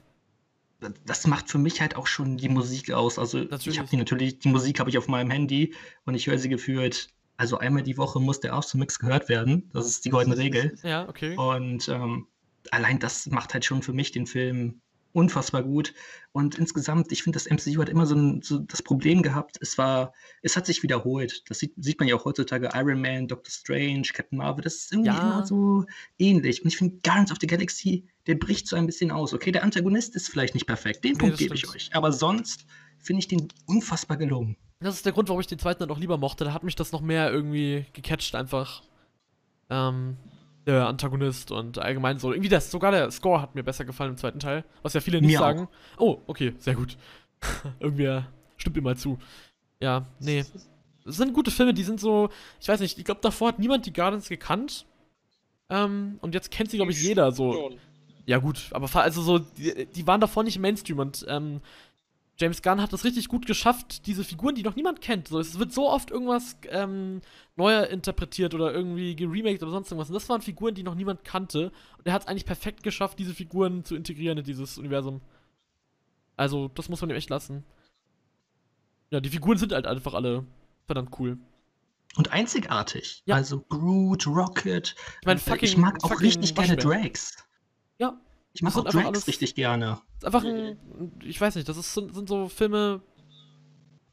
Das macht für mich halt auch schon die Musik aus. Also, ich Natürlich. habe die natürlich, die Musik habe ich auf meinem Handy und ich höre sie gefühlt. Also einmal die Woche muss der Mix gehört werden. Das ist die goldene Regel. Ja, okay. Und ähm, allein das macht halt schon für mich den Film unfassbar gut. Und insgesamt, ich finde, das MCU hat immer so, ein, so das Problem gehabt, es war, es hat sich wiederholt. Das sieht, sieht man ja auch heutzutage Iron Man, Doctor Strange, Captain Marvel, das ist irgendwie Ja. immer so ähnlich. Und ich finde, Guardians of the Galaxy, der bricht so ein bisschen aus. Okay, der Antagonist ist vielleicht nicht perfekt, den Nee, Punkt gebe ich euch. Aber sonst finde ich den unfassbar gelungen. Das ist der Grund, warum ich den zweiten dann auch lieber mochte. Da hat mich das noch mehr irgendwie gecatcht, einfach. Ähm, der Antagonist und allgemein so. Irgendwie das, sogar der Score hat mir besser gefallen im zweiten Teil, was ja viele nicht Mir auch. sagen. Oh, okay, sehr gut. Irgendwie stimmt mir mal zu. Ja, nee. Das sind gute Filme, die sind so, ich weiß nicht, ich glaube, davor hat niemand die Guardians gekannt. Ähm, und jetzt kennt sie, glaube ich, jeder so. Ja, gut, aber also so, die, die waren davor nicht im Mainstream und ähm, James Gunn hat es richtig gut geschafft, diese Figuren, die noch niemand kennt. So, es wird so oft irgendwas ähm, neuer interpretiert oder irgendwie geremaked oder sonst irgendwas. Und das waren Figuren, die noch niemand kannte. Und er hat es eigentlich perfekt geschafft, diese Figuren zu integrieren in dieses Universum. Also, das muss man ihm echt lassen. Ja, die Figuren sind halt einfach alle verdammt cool. und einzigartig. Ja. Also Groot, Rocket. Ich mein, äh, fucking- ich mag auch richtig gerne. Drags. Ja, Ich mag Das auch Drags alles- richtig gerne. ist einfach ein, ich weiß nicht, das ist, sind, sind so Filme,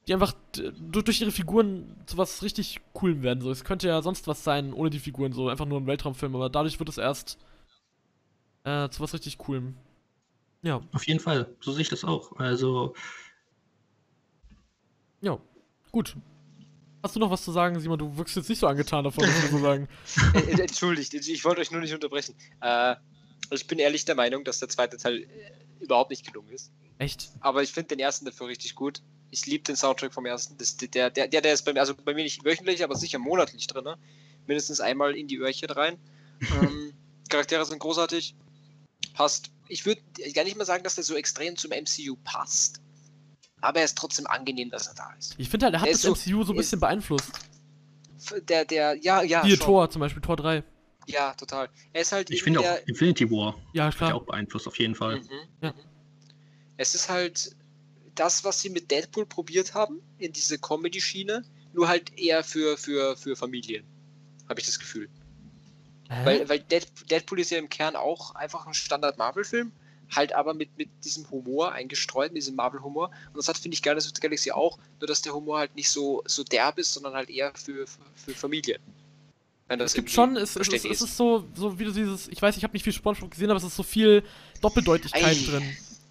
die einfach durch, ihre Figuren zu was richtig coolem werden. So, es könnte ja sonst was sein ohne die Figuren, so einfach nur ein Weltraumfilm, aber dadurch wird es erst äh, zu was richtig coolem. Ja, Auf jeden Fall. So sehe ich das auch. Also, ja, gut. Hast du noch was zu sagen, Simon? Du wirkst jetzt nicht so angetan davon, was wir so sagen. Äh, äh, Entschuldigt, ich wollte euch nur nicht unterbrechen. Äh, ich bin ehrlich der Meinung, dass der zweite Teil äh, überhaupt nicht gelungen ist. Echt? Aber ich finde den ersten dafür richtig gut. Ich liebe den Soundtrack vom ersten. Das, der, der, der, der ist bei mir, also bei mir nicht wöchentlich, aber sicher monatlich drin. Ne? Mindestens einmal in die Öhrchen rein. ähm, Charaktere sind großartig. Passt. Ich würde gar nicht mal sagen, dass der so extrem zum MCU passt. Aber er ist trotzdem angenehm, dass er da ist. Ich finde halt, er hat Der das so- MCU so ein bisschen beeinflusst. Der, der, ja, ja. Hier, schon. Tor zum Beispiel, Tor 3. Ja, total. Er ist halt ich finde auch Infinity War Ja, hat ja klar. auch beeinflusst, auf jeden Fall. Mhm. Ja. mhm. Es ist halt das, was sie mit Deadpool probiert haben, in diese Comedy-Schiene, nur halt eher für, für, für Familien. Habe ich das Gefühl. Hä? Weil, weil Dead, Deadpool ist ja im Kern auch einfach ein Standard-Marvel-Film, halt aber mit, mit diesem Humor eingestreut, mit diesem Marvel-Humor. Und das hat, finde ich, Guardians of the Galaxy auch, nur dass der Humor halt nicht so, so derb ist, sondern halt eher für, für, für Familien. Es gibt schon, es, es, es, ist so, so wie du dieses, ich weiß, ich habe nicht viel Spongebob gesehen, aber es ist so viel Doppeldeutigkeit Ei. drin.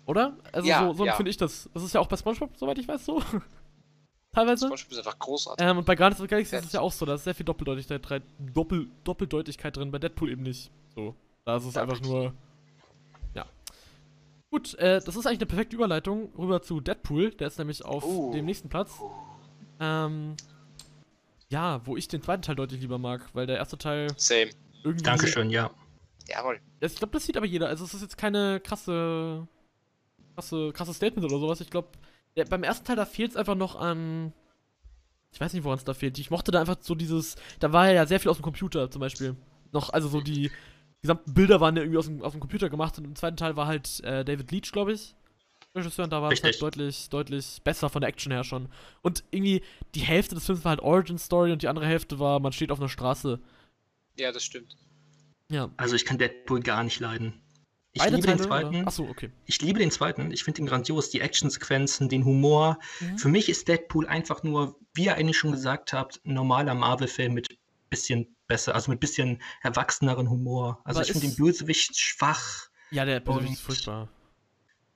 Oder? Also Ja, so, so ja. empfinde ich das. Das ist ja auch bei Spongebob, soweit ich weiß, so. Teilweise. SpongeBob ist einfach großartig. Ähm, und bei Guardians of the Galaxy ist es ja auch so, da ist sehr viel Doppeldeutigkeit, drin- Doppel, Doppeldeutigkeit drin, bei Deadpool eben nicht. So. Da ist es Ja, einfach richtig. nur. Ja. Gut, äh, das ist eigentlich eine perfekte Überleitung rüber zu Deadpool. Der ist nämlich auf Oh. dem nächsten Platz. Ähm. Ja, wo ich den zweiten Teil deutlich lieber mag, weil der erste Teil Same. irgendwie. Dankeschön, ja. Jawohl. Ich glaube, das sieht aber jeder. Also es ist jetzt keine krasse, krasse, krasse Statement oder sowas. Ich glaube, beim ersten Teil da fehlt es einfach noch an. Ich weiß nicht, woran es da fehlt. Ich mochte da einfach so dieses. Da war ja sehr viel aus dem Computer zum Beispiel. Noch, also so die gesamten Bilder waren ja irgendwie aus dem, aus dem Computer gemacht und im zweiten Teil war halt äh, David Leach, glaube ich. Regisseur, und da war es halt deutlich, deutlich besser von der Action her schon. Und irgendwie die Hälfte des Films war halt Origin Story und die andere Hälfte war, man steht auf einer Straße. Ja, das stimmt. Ja. Also ich kann Deadpool gar nicht leiden. Ich Beide liebe Teile, den zweiten. Achso, okay. Ich liebe den zweiten. Ich finde ihn grandios. Die Actionsequenzen, den Humor. Mhm. Für mich ist Deadpool einfach nur, wie ihr eigentlich schon gesagt habt, ein normaler Marvel-Film mit bisschen besser, also mit bisschen erwachseneren Humor. Also Aber ich finde den Bösewicht schwach. Ja, der Bösewicht ist furchtbar.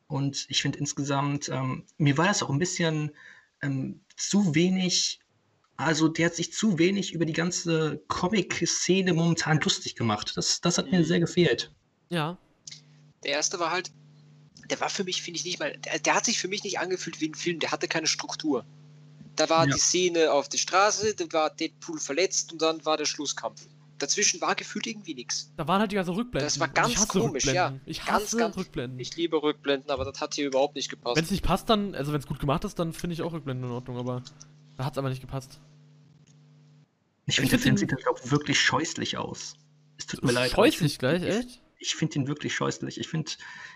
Und ich finde insgesamt, ähm, mir war das auch ein bisschen ähm, zu wenig, also der hat sich zu wenig über die ganze Comic-Szene momentan lustig gemacht. Das, das hat mir Mhm. sehr gefehlt. Ja. Der erste war halt, der war für mich, finde ich nicht mal, der, der hat sich für mich nicht angefühlt wie ein Film, der hatte keine Struktur. Da war Ja. die Szene auf der Straße, dann war Deadpool verletzt und dann war der Schlusskampf. Dazwischen war gefühlt irgendwie nichts. Da waren halt die ganzen Rückblenden. Das war ganz ich hasse komisch, ja. Ich Ganz, hasse ganz- Rückblenden. Ich liebe Rückblenden, aber das hat hier überhaupt nicht gepasst. Wenn es nicht passt, dann, also wenn es gut gemacht ist, dann finde ich auch Rückblenden in Ordnung, aber da hat es aber nicht gepasst. Ich finde, der find Film sieht halt auch wirklich scheußlich aus. Es tut mir leid. Scheußlich gleich, ich- echt? Ich finde ihn wirklich scheußlich. Ich finde,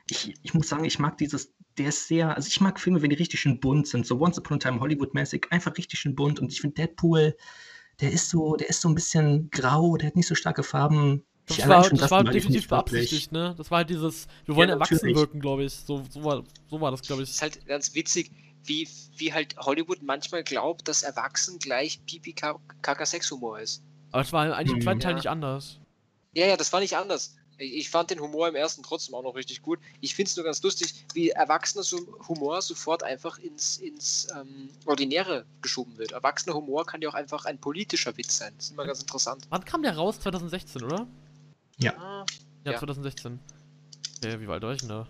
ich, ich muss sagen, ich mag dieses, der ist sehr, also ich mag Filme, wenn die richtig schön bunt sind, so Once Upon a Time Hollywood-mäßig, einfach richtig schön bunt. Und ich finde Deadpool, der ist so, der ist so ein bisschen grau, der hat nicht so starke Farben. Das Ich war, allein schon das war definitiv beabsichtigt, ne? Das war halt dieses, wir wollen Ja, erwachsen natürlich. wirken, glaube ich. So, so, war, so war das, glaube ist ich. halt ganz witzig, wie, wie halt Hollywood manchmal glaubt, dass Erwachsen gleich pipi kaka sex humor ist. Aber es war eigentlich im Hm, zweiten Teil ja. nicht anders. Ja, ja, das war nicht anders. Ich fand den Humor im ersten trotzdem auch noch richtig gut. Ich finde es nur ganz lustig, wie erwachsener Humor sofort einfach ins, ins ähm, Ordinäre geschoben wird. Erwachsener Humor kann ja auch einfach ein politischer Witz sein. Das ist immer ganz interessant. Wann kam der raus? 2016, oder? Ah, Ja, Ja. 2016. Okay, wie war alt war ich denn da?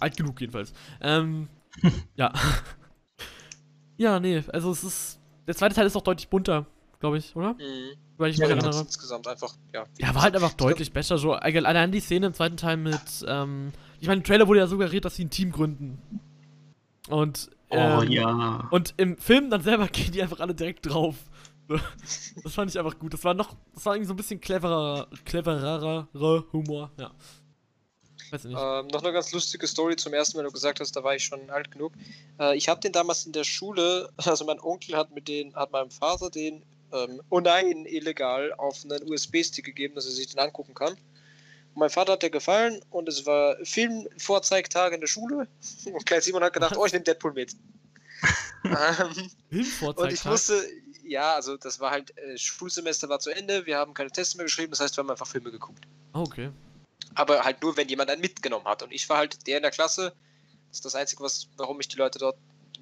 Alt genug jedenfalls. Ähm, ja. ja, nee, also es ist. Der zweite Teil ist auch deutlich bunter, glaube ich, oder? mhm. Weil ich Ja, mich genau. erinnere. insgesamt einfach, ja. Ja, war halt einfach deutlich besser. So, allgemein- allein die Szene im zweiten Teil mit, ähm, ich meine, im Trailer wurde ja suggeriert, dass sie ein Team gründen. Und, Oh ähm, ja. und im Film dann selber gehen die einfach alle direkt drauf. Das fand ich einfach gut. Das war noch, das war irgendwie so ein bisschen cleverer, cleverer Humor, ja. Weiß ich nicht. Ähm, noch eine ganz lustige Story zum ersten, wenn du gesagt hast, da war ich schon alt genug. Äh, ich habe den damals in der Schule, also mein Onkel hat mit den, hat meinem Vater den ähm, oh nein, illegal, auf einen USB-Stick gegeben, dass er sich den angucken kann. Und mein Vater hat der gefallen und es war Filmvorzeigtag in der Schule. Und Klein Simon hat gedacht, oh, ich nehme Deadpool mit. ähm, und ich Filmvorzeigtag. wusste, ja, also das war halt, äh, Schulsemester war zu Ende, wir haben keine Tests mehr geschrieben, das heißt, wir haben einfach Filme geguckt. Oh, okay. Aber halt nur, wenn jemand einen mitgenommen hat. Und ich war halt der in der Klasse. Das ist das Einzige, was, warum mich die Leute dort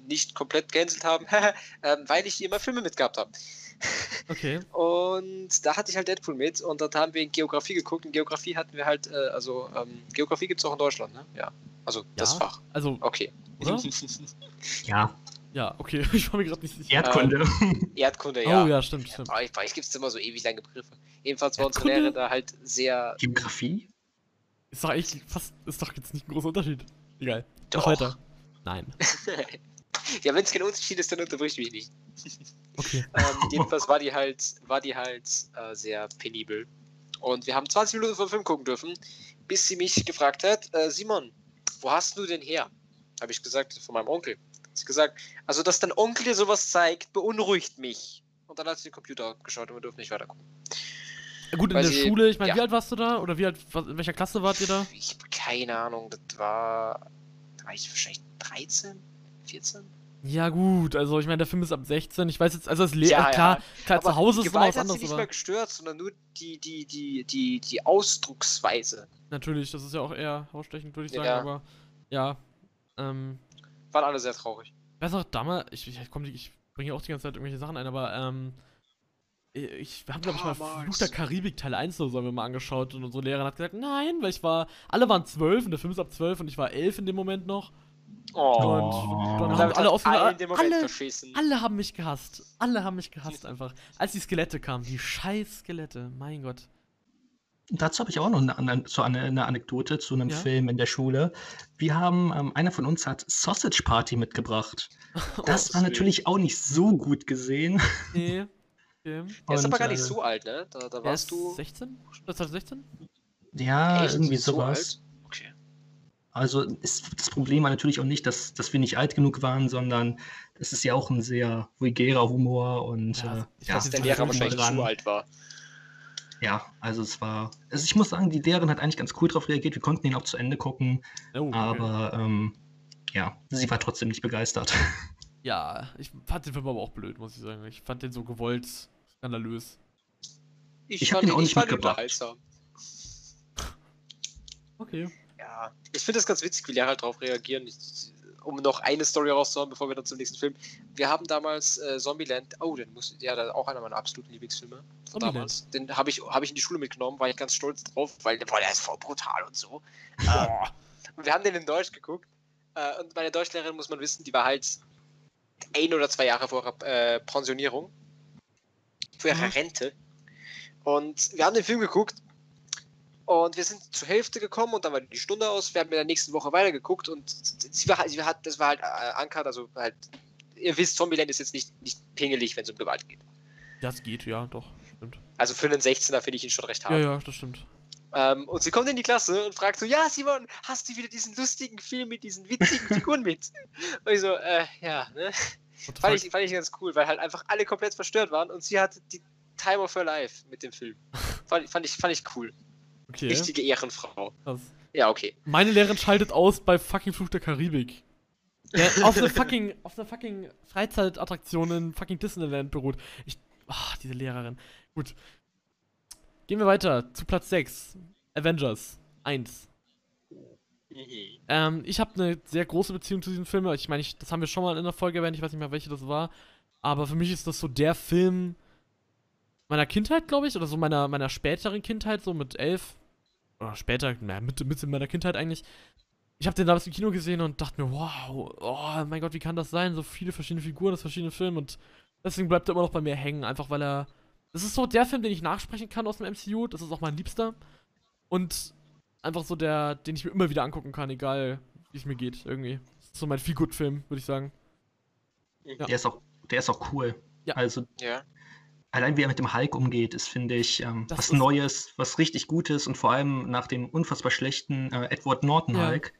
nicht komplett gehänselt haben, ähm, weil ich immer Filme mitgehabt habe. Okay. Und da hatte ich halt Deadpool mit und dort haben wir in Geografie geguckt. In Geografie hatten wir halt, äh, also ähm, Geografie gibt es auch in Deutschland, ne? Ja. Also das Ja? Fach. Also, Okay. Oder? Ja, ja, okay. Ich war mir gerade nicht sicher. Erdkunde. Erdkunde, ja. Oh ja, stimmt, stimmt. Bei euch, bei euch gibt es immer so ewig lange Begriffe. Ebenfalls war unsere? Lehre da halt sehr. Geografie? Ist doch eigentlich fast, ist doch jetzt nicht ein großer Unterschied. Egal. Mach Doch. weiter. Nein. Ja, wenn es kein Unterschied ist, dann unterbricht mich nicht. Okay. Ähm, jedenfalls war die halt, war die halt äh, sehr penibel. Und wir haben 20 Minuten vom Film gucken dürfen, bis sie mich gefragt hat, äh, Simon, wo hast du denn her? Habe ich gesagt, von meinem Onkel. Hat sie gesagt, also dass dein Onkel dir sowas zeigt, beunruhigt mich. Und dann hat sie den Computer geschaut und wir dürfen nicht weiter gucken. Gut, in Weil der sie- Schule, ich meine, ja. wie alt warst du da? Oder wie alt, in welcher Klasse wart ihr da? Ich habe keine Ahnung, das war. Da war ich wahrscheinlich 13, 14? Ja, gut, also ich meine, der Film ist ab 16. Ich weiß jetzt, also das Le Ja, äh, klar, ja. klar zu Hause ist immer was Gewalt hat sie anderes, nicht aber mehr gestört, sondern nur die, die, die, die, die Ausdrucksweise. natürlich, das ist ja auch eher hausstechend, würde ich sagen, Ja. aber ja. Ähm, Waren alle sehr traurig. ich weiß noch, damals, ich, ich, komm, ich bringe ja auch die ganze Zeit irgendwelche Sachen ein, aber ähm, ich, wir haben, glaube ich, mal. Fluch der Karibik Teil 1 oder so haben wir mal angeschaut und unsere Lehrerin hat gesagt, nein, weil ich war, alle waren 12 und der Film ist ab 12 und ich war 11 in dem Moment noch. Oh. Und dann Und haben alle aus alle in dem Moment alle, haben mich gehasst. Alle haben mich gehasst einfach. Als die Skelette kamen, die scheiß Skelette, mein Gott. Dazu habe ich auch noch eine, eine, so eine, eine Anekdote zu einem Ja? Film in der Schule. Wir haben, ähm, einer von uns hat Sausage Party mitgebracht. Das Gottes war natürlich auch nicht so gut gesehen. Nee. Okay. Er ist aber gar nicht äh, so alt, ne? Da, da warst du. 16? Das heißt 16? Ja, echt irgendwie so sowas. Also ist, das Problem war natürlich auch nicht, dass, dass wir nicht alt genug waren, sondern das ist ja auch ein sehr vulgärer Humor und Ja, äh, ich ja, weiß Dass der nicht, Lehrer wahrscheinlich dran. zu alt war. ja, also es war, also ich muss sagen, die Lehrerin hat eigentlich ganz cool drauf reagiert. Wir konnten ihn auch zu Ende gucken, Oh, okay. aber ähm, ja, sie war trotzdem nicht begeistert. Ja, ich fand den Film aber auch blöd, muss ich sagen. Ich fand den so gewollt skandalös. Ich hab fand ihn auch nicht ich mitgebracht. Okay. Ja. Ich finde das ganz witzig, wie Lehrer halt drauf reagieren. Ich, um noch eine Story rauszuhauen, bevor wir dann zum nächsten Film. Wir haben damals äh, Zombieland, oh, den muss, ja, das ist auch einer meiner absoluten Lieblingsfilme von damals. Den habe ich, hab ich in die Schule mitgenommen, war ich ganz stolz drauf, weil boah, der ist voll brutal und so. äh, und wir haben den in Deutsch geguckt. Äh, und meine Deutschlehrerin, muss man wissen, die war halt ein oder zwei Jahre vor ihrer äh, Pensionierung. Für ihre Mhm. Rente. Und wir haben den Film geguckt und wir sind zur Hälfte gekommen und dann war die Stunde aus. Wir haben in der nächsten Woche weitergeguckt und sie war, halt- sie hat, das war halt äh, Ankert, also halt, ihr wisst, Zombieland ist jetzt nicht, nicht pingelig, wenn es um Gewalt geht. Das geht, ja, doch. Stimmt. Also für einen 16er finde ich ihn schon recht hart. Ja, ja, das stimmt. Ähm, und sie kommt in die Klasse und fragt so, ja, Simon, hast du wieder diesen lustigen Film mit diesen witzigen Figuren mit? Und ich so, äh, ja, ne? Fand ich, fand ich ganz cool, weil halt einfach alle komplett verstört waren und sie hatte die Time of her life mit dem Film. Fand, fand, ich, fand ich cool. Okay. Richtige Ehrenfrau. krass. Ja, okay. Meine Lehrerin schaltet aus bei fucking Fluch der Karibik. Der auf einer fucking, auf einer fucking Freizeitattraktion in fucking Disneyland beruht. Ich, ach, diese Lehrerin. Gut. Gehen wir weiter zu Platz 6. Avengers 1. Mhm. Ähm, ich habe eine sehr große Beziehung zu diesem Film. Ich meine, ich, das haben wir schon mal in der Folge erwähnt, ich weiß nicht mehr, welche das war. Aber für mich ist das so der Film meiner Kindheit, glaube ich, oder so meiner, meiner späteren Kindheit, so mit elf. Oder später, naja, Mitte, Mitte meiner Kindheit eigentlich. Ich habe den damals im Kino gesehen und dachte mir, wow, oh mein Gott, wie kann das sein? So viele verschiedene Figuren aus verschiedenen Filmen und deswegen bleibt er immer noch bei mir hängen, einfach weil er. Das ist so der Film, den ich nachsprechen kann aus dem MCU. Das ist auch mein Liebster. Und einfach so der, den ich mir immer wieder angucken kann, egal wie es mir geht, irgendwie. Das ist so mein Feel-Good-Film, würde ich sagen. Ja. Der ist auch, der ist auch cool. Ja. Also Ja. Allein wie er mit dem Hulk umgeht, ist, finde ich, ähm, was Neues, was richtig Gutes und vor allem nach dem unfassbar schlechten äh, Edward Norton Ja. Hulk,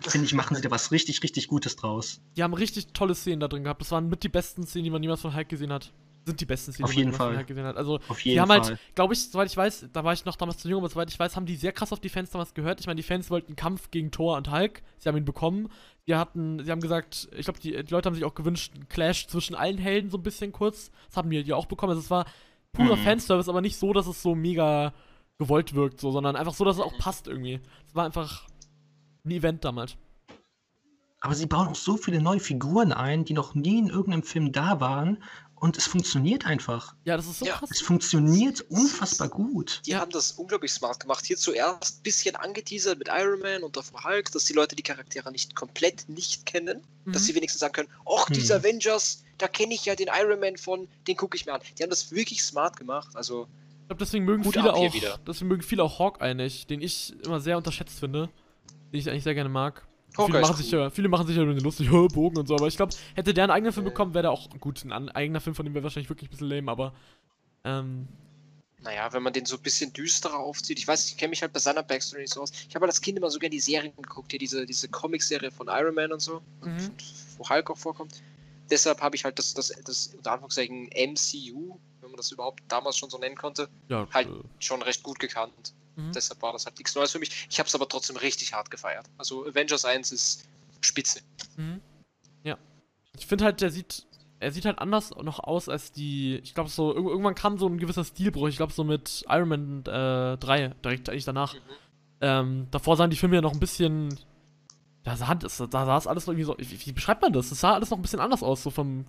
finde ich, machen sie da was richtig, richtig Gutes draus. Die haben richtig tolle Szenen da drin gehabt. Das waren mit die besten Szenen, die man niemals von Hulk gesehen hat. sind die besten Szenen, Auf die jeden man von Fall. Hulk gesehen hat. Also, Auf die jeden haben Fall. halt, glaube ich, soweit ich weiß, da war ich noch damals zu jung, aber soweit ich weiß, haben die sehr krass auf die Fans damals gehört. Ich meine, die Fans wollten einen Kampf gegen Thor und Hulk. Sie haben ihn bekommen. Die hatten, sie haben gesagt, ich glaube, die, die Leute haben sich auch gewünscht, einen Clash zwischen allen Helden so ein bisschen kurz. Das haben wir ja auch bekommen. Also es war purer Mhm. Fanservice, aber nicht so, dass es so mega gewollt wirkt, so, sondern einfach so, dass es auch passt irgendwie. Es war einfach ein Event damals. Aber sie bauen auch so viele neue Figuren ein, die noch nie in irgendeinem Film da waren. Und es funktioniert einfach. Ja, das ist so Ja. krass. Es funktioniert unfassbar gut. Die haben das unglaublich smart gemacht. Hier zuerst ein bisschen angeteasert mit Iron Man und davor Hulk, dass die Leute die Charaktere nicht komplett nicht kennen. Dass Mhm. sie wenigstens sagen können, ach, diese Hm. Avengers, da kenne ich ja den Iron Man von, den gucke ich mir an. Die haben das wirklich smart gemacht. Also, Ich glaube, deswegen mögen viele auch, deswegen mögen viele auch Hawkeye nicht, den ich immer sehr unterschätzt finde, den ich eigentlich sehr gerne mag. Hawkeye Viele machen, cool. sich ja, viele machen sich ja über den lustig, "Hö, Bogen und so, aber ich glaube, hätte der einen eigenen Film bekommen, wäre der auch gut. Ein eigener Film von dem wäre wahrscheinlich wirklich ein bisschen lame, aber ähm, naja, wenn man den so ein bisschen düsterer aufzieht. Ich weiß, ich kenne mich halt bei seiner Backstory nicht so aus. Ich habe als Kind immer so gerne die Serien geguckt, hier diese, diese Comic-Serie von Iron Man und so, Mhm. wo Hulk auch vorkommt. Deshalb habe ich halt das, das, das unter Anführungszeichen MCU, wenn man das überhaupt damals schon so nennen konnte, ja, Halt. äh, schon recht gut gekannt. Mhm. Deshalb war das halt nichts Neues für mich. Ich habe es aber trotzdem richtig hart gefeiert. Also Avengers 1 ist spitze. mhm. ja. Ich finde halt, der sieht, er sieht halt anders noch aus als die, ich glaube so, irg- irgendwann kam so ein gewisser Stilbruch, ich glaube so mit Iron Man äh, 3, direkt eigentlich danach. Mhm. Ähm, davor sahen die Filme ja noch ein bisschen. Da sah, das, da sah es alles irgendwie so. Wie, wie beschreibt man das? Es sah alles noch ein bisschen anders aus, so vom.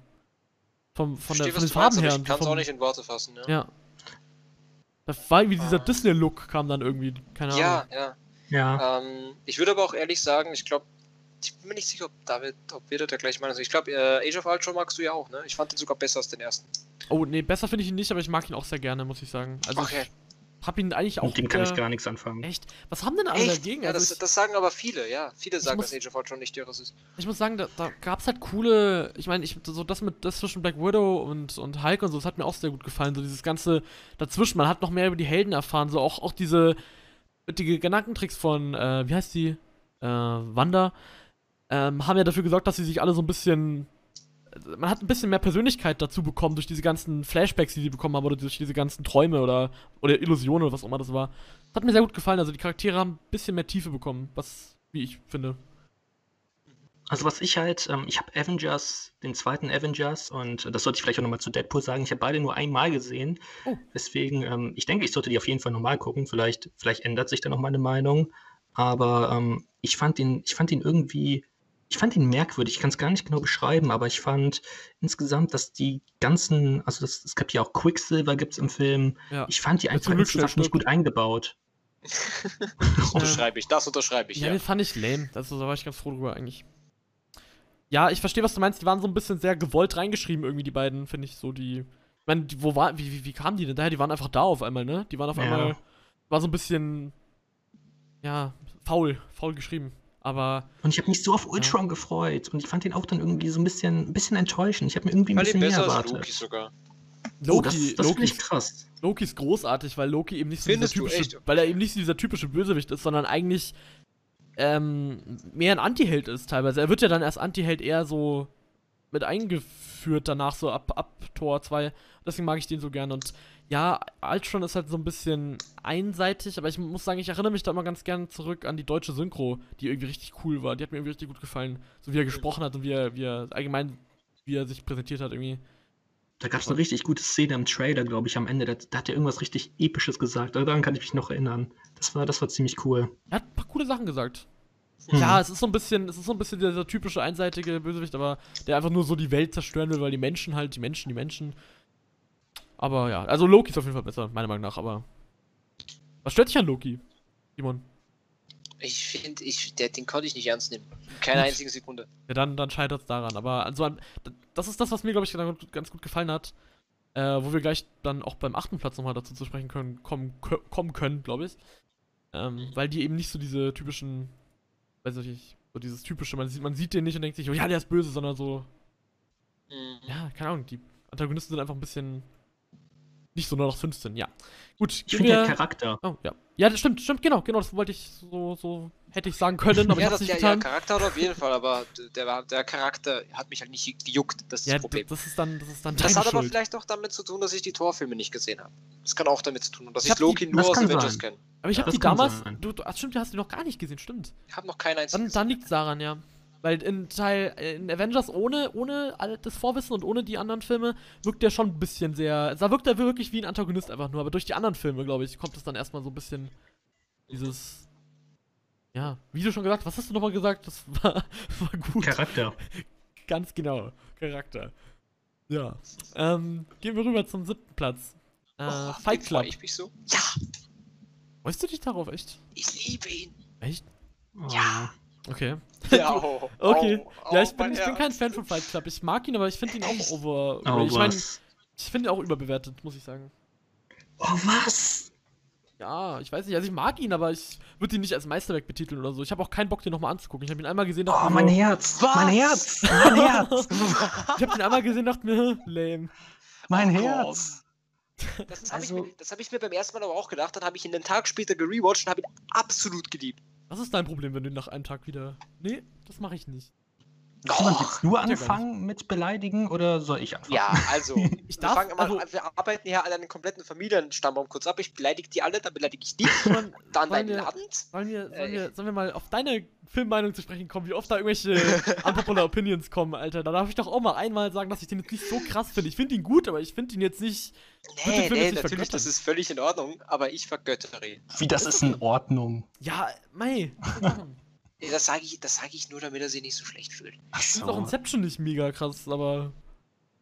vom von, der, Verstehe, von den Farben meinst, her. Ich kann es auch nicht in Worte fassen. Ja, Ja. Da war irgendwie dieser Ah. Disney-Look kam dann irgendwie. Keine ja. Ahnung. ja. Ja. Ähm, ich würde aber auch ehrlich sagen, ich glaube, ich bin mir nicht sicher, ob David, ob wir das der gleich meinen. Also ich glaube, äh, Age of Ultron magst du ja auch, ne? Ich fand den sogar besser als den ersten. Oh, nee, besser finde ich ihn nicht, aber ich mag ihn auch sehr gerne, muss ich sagen. Also, Okay. Ich hab ihn eigentlich auch. Mit dem kann ich gar nichts anfangen. Echt? Was haben denn alle Echt? dagegen? Ja, Also das, ich, das sagen aber viele, ja. Viele sagen, muss- dass Age of Ultron nicht ihres ist. ich muss sagen, da, da gab es halt coole. Ich meine, ich, so das mit das zwischen Black Widow und, und Hulk und so, das hat mir auch sehr gut gefallen. So dieses ganze dazwischen. Man hat noch mehr über die Helden erfahren. So auch, auch diese. Die Gedankentricks von, äh, wie heißt die? Äh, Wanda. Ähm, haben ja dafür gesorgt, dass sie sich alle so ein bisschen. Man hat ein bisschen mehr Persönlichkeit dazu bekommen durch diese ganzen Flashbacks, die sie bekommen haben, oder durch diese ganzen Träume oder, oder Illusionen oder was auch immer das war. Das hat mir sehr gut gefallen. Also die Charaktere haben ein bisschen mehr Tiefe bekommen, was, wie ich finde. Also was ich halt, ähm, ich habe Avengers, den zweiten Avengers und äh, das sollte ich vielleicht auch nochmal zu Deadpool sagen, ich habe beide nur einmal gesehen. Oh. Deswegen, ähm, ich denke, ich sollte die auf jeden Fall nochmal gucken. Vielleicht, vielleicht ändert sich da noch meine Meinung. Aber ähm, ich fand ihn, ich fand ihn irgendwie, ich fand ihn merkwürdig. Ich kann es gar nicht genau beschreiben, aber ich fand insgesamt, dass die ganzen, also das, es gibt ja auch Quicksilver gibt's im Film. Ja. Ich fand die einfach insgesamt schnell nicht gut eingebaut. Das unterschreibe ich, das unterschreibe ich, Ja, ja. den fand ich lame. Also, da war ich ganz froh drüber eigentlich. Ja, ich verstehe, was du meinst. Die waren so ein bisschen sehr gewollt reingeschrieben, irgendwie, die beiden, finde ich so, die. Ich meine, die, wo war, wie, wie, wie kamen die denn daher? Die waren einfach da auf einmal, ne? Die waren auf Ja. einmal. War so ein bisschen. Ja, faul, faul geschrieben. Aber. Und ich habe mich so auf Ultron gefreut und ich fand ihn auch dann irgendwie so ein bisschen, ein bisschen enttäuschend. Ich habe mir irgendwie ein bisschen mehr erwartet. Loki sogar. Oh, das, Loki, das finde Loki, ich krass. Loki ist großartig, weil Loki eben nicht so Findest dieser typische, echt? weil er eben nicht so dieser typische Bösewicht ist, sondern eigentlich ähm, mehr ein Antiheld ist teilweise. Er wird ja dann als Antiheld eher so mit eingeführt danach, so ab, ab Tor 2. Deswegen mag ich den so gerne. Und ja, Ultron ist halt so ein bisschen einseitig, aber ich muss sagen, ich erinnere mich da immer ganz gern zurück an die deutsche Synchro, die irgendwie richtig cool war. Die hat mir irgendwie richtig gut gefallen. So wie er gesprochen hat und wie er, wie er allgemein, wie er sich präsentiert hat irgendwie. Da gab es eine richtig gute Szene im Trailer, glaube ich, am Ende. Da, da hat er irgendwas richtig Episches gesagt. Daran kann ich mich noch erinnern. Das war, das war ziemlich cool. Er hat ein paar coole Sachen gesagt. Hm. Ja, es ist so ein bisschen, es ist so ein bisschen dieser typische einseitige Bösewicht, aber der einfach nur so die Welt zerstören will, weil die Menschen halt, die Menschen, die Menschen. Aber ja, also Loki ist auf jeden Fall besser, meiner Meinung nach, aber. Was stört dich an Loki, Simon? Ich finde, ich, der, den konnte ich nicht ernst nehmen. Keine Gut. einzige Sekunde. Ja, dann, dann scheitert es daran. Aber also an, das ist das, was mir, glaube ich, ganz gut- ganz gut gefallen hat. Äh, wo wir gleich dann auch beim achten Platz nochmal dazu zu sprechen können, kommen, kö- kommen können, glaube ich. Ähm, weil die eben nicht so diese typischen, weiß ich nicht, so dieses typische, man sieht, man sieht den nicht und denkt sich, oh ja, der ist böse, sondern so, Mhm. ja, keine Ahnung, die Antagonisten sind einfach ein bisschen Nicht so nur noch 15, ja. Gut, Ich finde der Charakter. Oh, ja. Ja, das stimmt, stimmt, genau, genau, das wollte ich so, so hätte ich sagen können, aber ja, ich hab's das, nicht ja, ja, getan. Charakter hat er auf jeden Fall, aber der, der Charakter hat mich halt nicht gejuckt, das ist Ja, das Problem. das ist dann, das ist dann Das deine hat aber Schuld. vielleicht auch damit zu tun, dass ich die Torfilme nicht gesehen habe. Das kann auch damit zu tun, und dass Ich ich, hab die- Loki nur aus kann Avengers kenne. Aber ich habe das die damals, sein. du, du, ach, stimmt, du hast die noch gar nicht gesehen, stimmt. Ich habe noch keinen einzigen. Dann, dann liegt daran, ja. Weil in Teil, äh, in Avengers ohne, ohne all das Vorwissen und ohne die anderen Filme wirkt der schon ein bisschen sehr, da wirkt er wirklich wie ein Antagonist einfach nur, aber durch die anderen Filme, glaube ich, kommt es dann erstmal so ein bisschen dieses, ja, wie du schon gesagt, was hast du nochmal gesagt? Das war, war gut. Charakter. Ganz genau, Charakter. Ja. Ähm, gehen wir rüber zum siebten Platz. Äh, Oh, Fight Club. Ich mich so. Ja, Weißt du dich darauf echt? ich liebe ihn. Echt? Ja. Okay. Ja, oh, Okay. oh, ja, oh, ich bin, mein ich bin kein Fan von Fight Club. Ich mag ihn, aber ich finde ihn auch over. Oh, ich mein, was? ich finde ihn auch überbewertet, muss ich sagen. Oh, was? Ja, ich weiß nicht, also ich mag ihn, aber ich würde ihn nicht als Meisterwerk betiteln oder so. Ich habe auch keinen Bock, den nochmal anzugucken. Ich habe ihn einmal gesehen, Oh, mir mein so, Herz. Was? Mein Herz. Mein Herz. Ich habe ihn einmal gesehen, dachte mir, lame. Mein Oh, Herz. Das habe Also- ich, mir- das hab ich mir beim ersten Mal aber auch gedacht. Dann habe ich ihn einen Tag später gerewatcht und habe ihn absolut geliebt. Was ist dein Problem, wenn du nach einem Tag wieder. Nee, das mache ich nicht. Simon, willst du nicht. anfangen mit beleidigen oder soll ich anfangen? Ja, also. Ich wir, darf- fangen mal, also- an, wir arbeiten hier alle einen kompletten Familienstammbaum kurz ab. Ich beleidige die alle, dann beleidige ich dich, Sollen, dann Wollen dein wir- Land. sollen, wir, sollen, Äh. wir, sollen wir mal auf deine Filmmeinung zu sprechen kommen, wie oft da irgendwelche unpopular Opinions kommen, Alter? Da darf ich doch auch mal einmal sagen, dass ich den jetzt nicht so krass finde. Ich finde ihn gut, aber ich finde ihn jetzt nicht. Nee, nee, natürlich, vergöttern. das ist völlig in Ordnung, aber ich vergöttere ihn. Wie, das ist in Ordnung. Ja, mei. Das sage ich, das sag ich nur, damit er sich nicht so schlecht fühlt. Ach Ich finde auch so. Inception nicht mega krass, aber.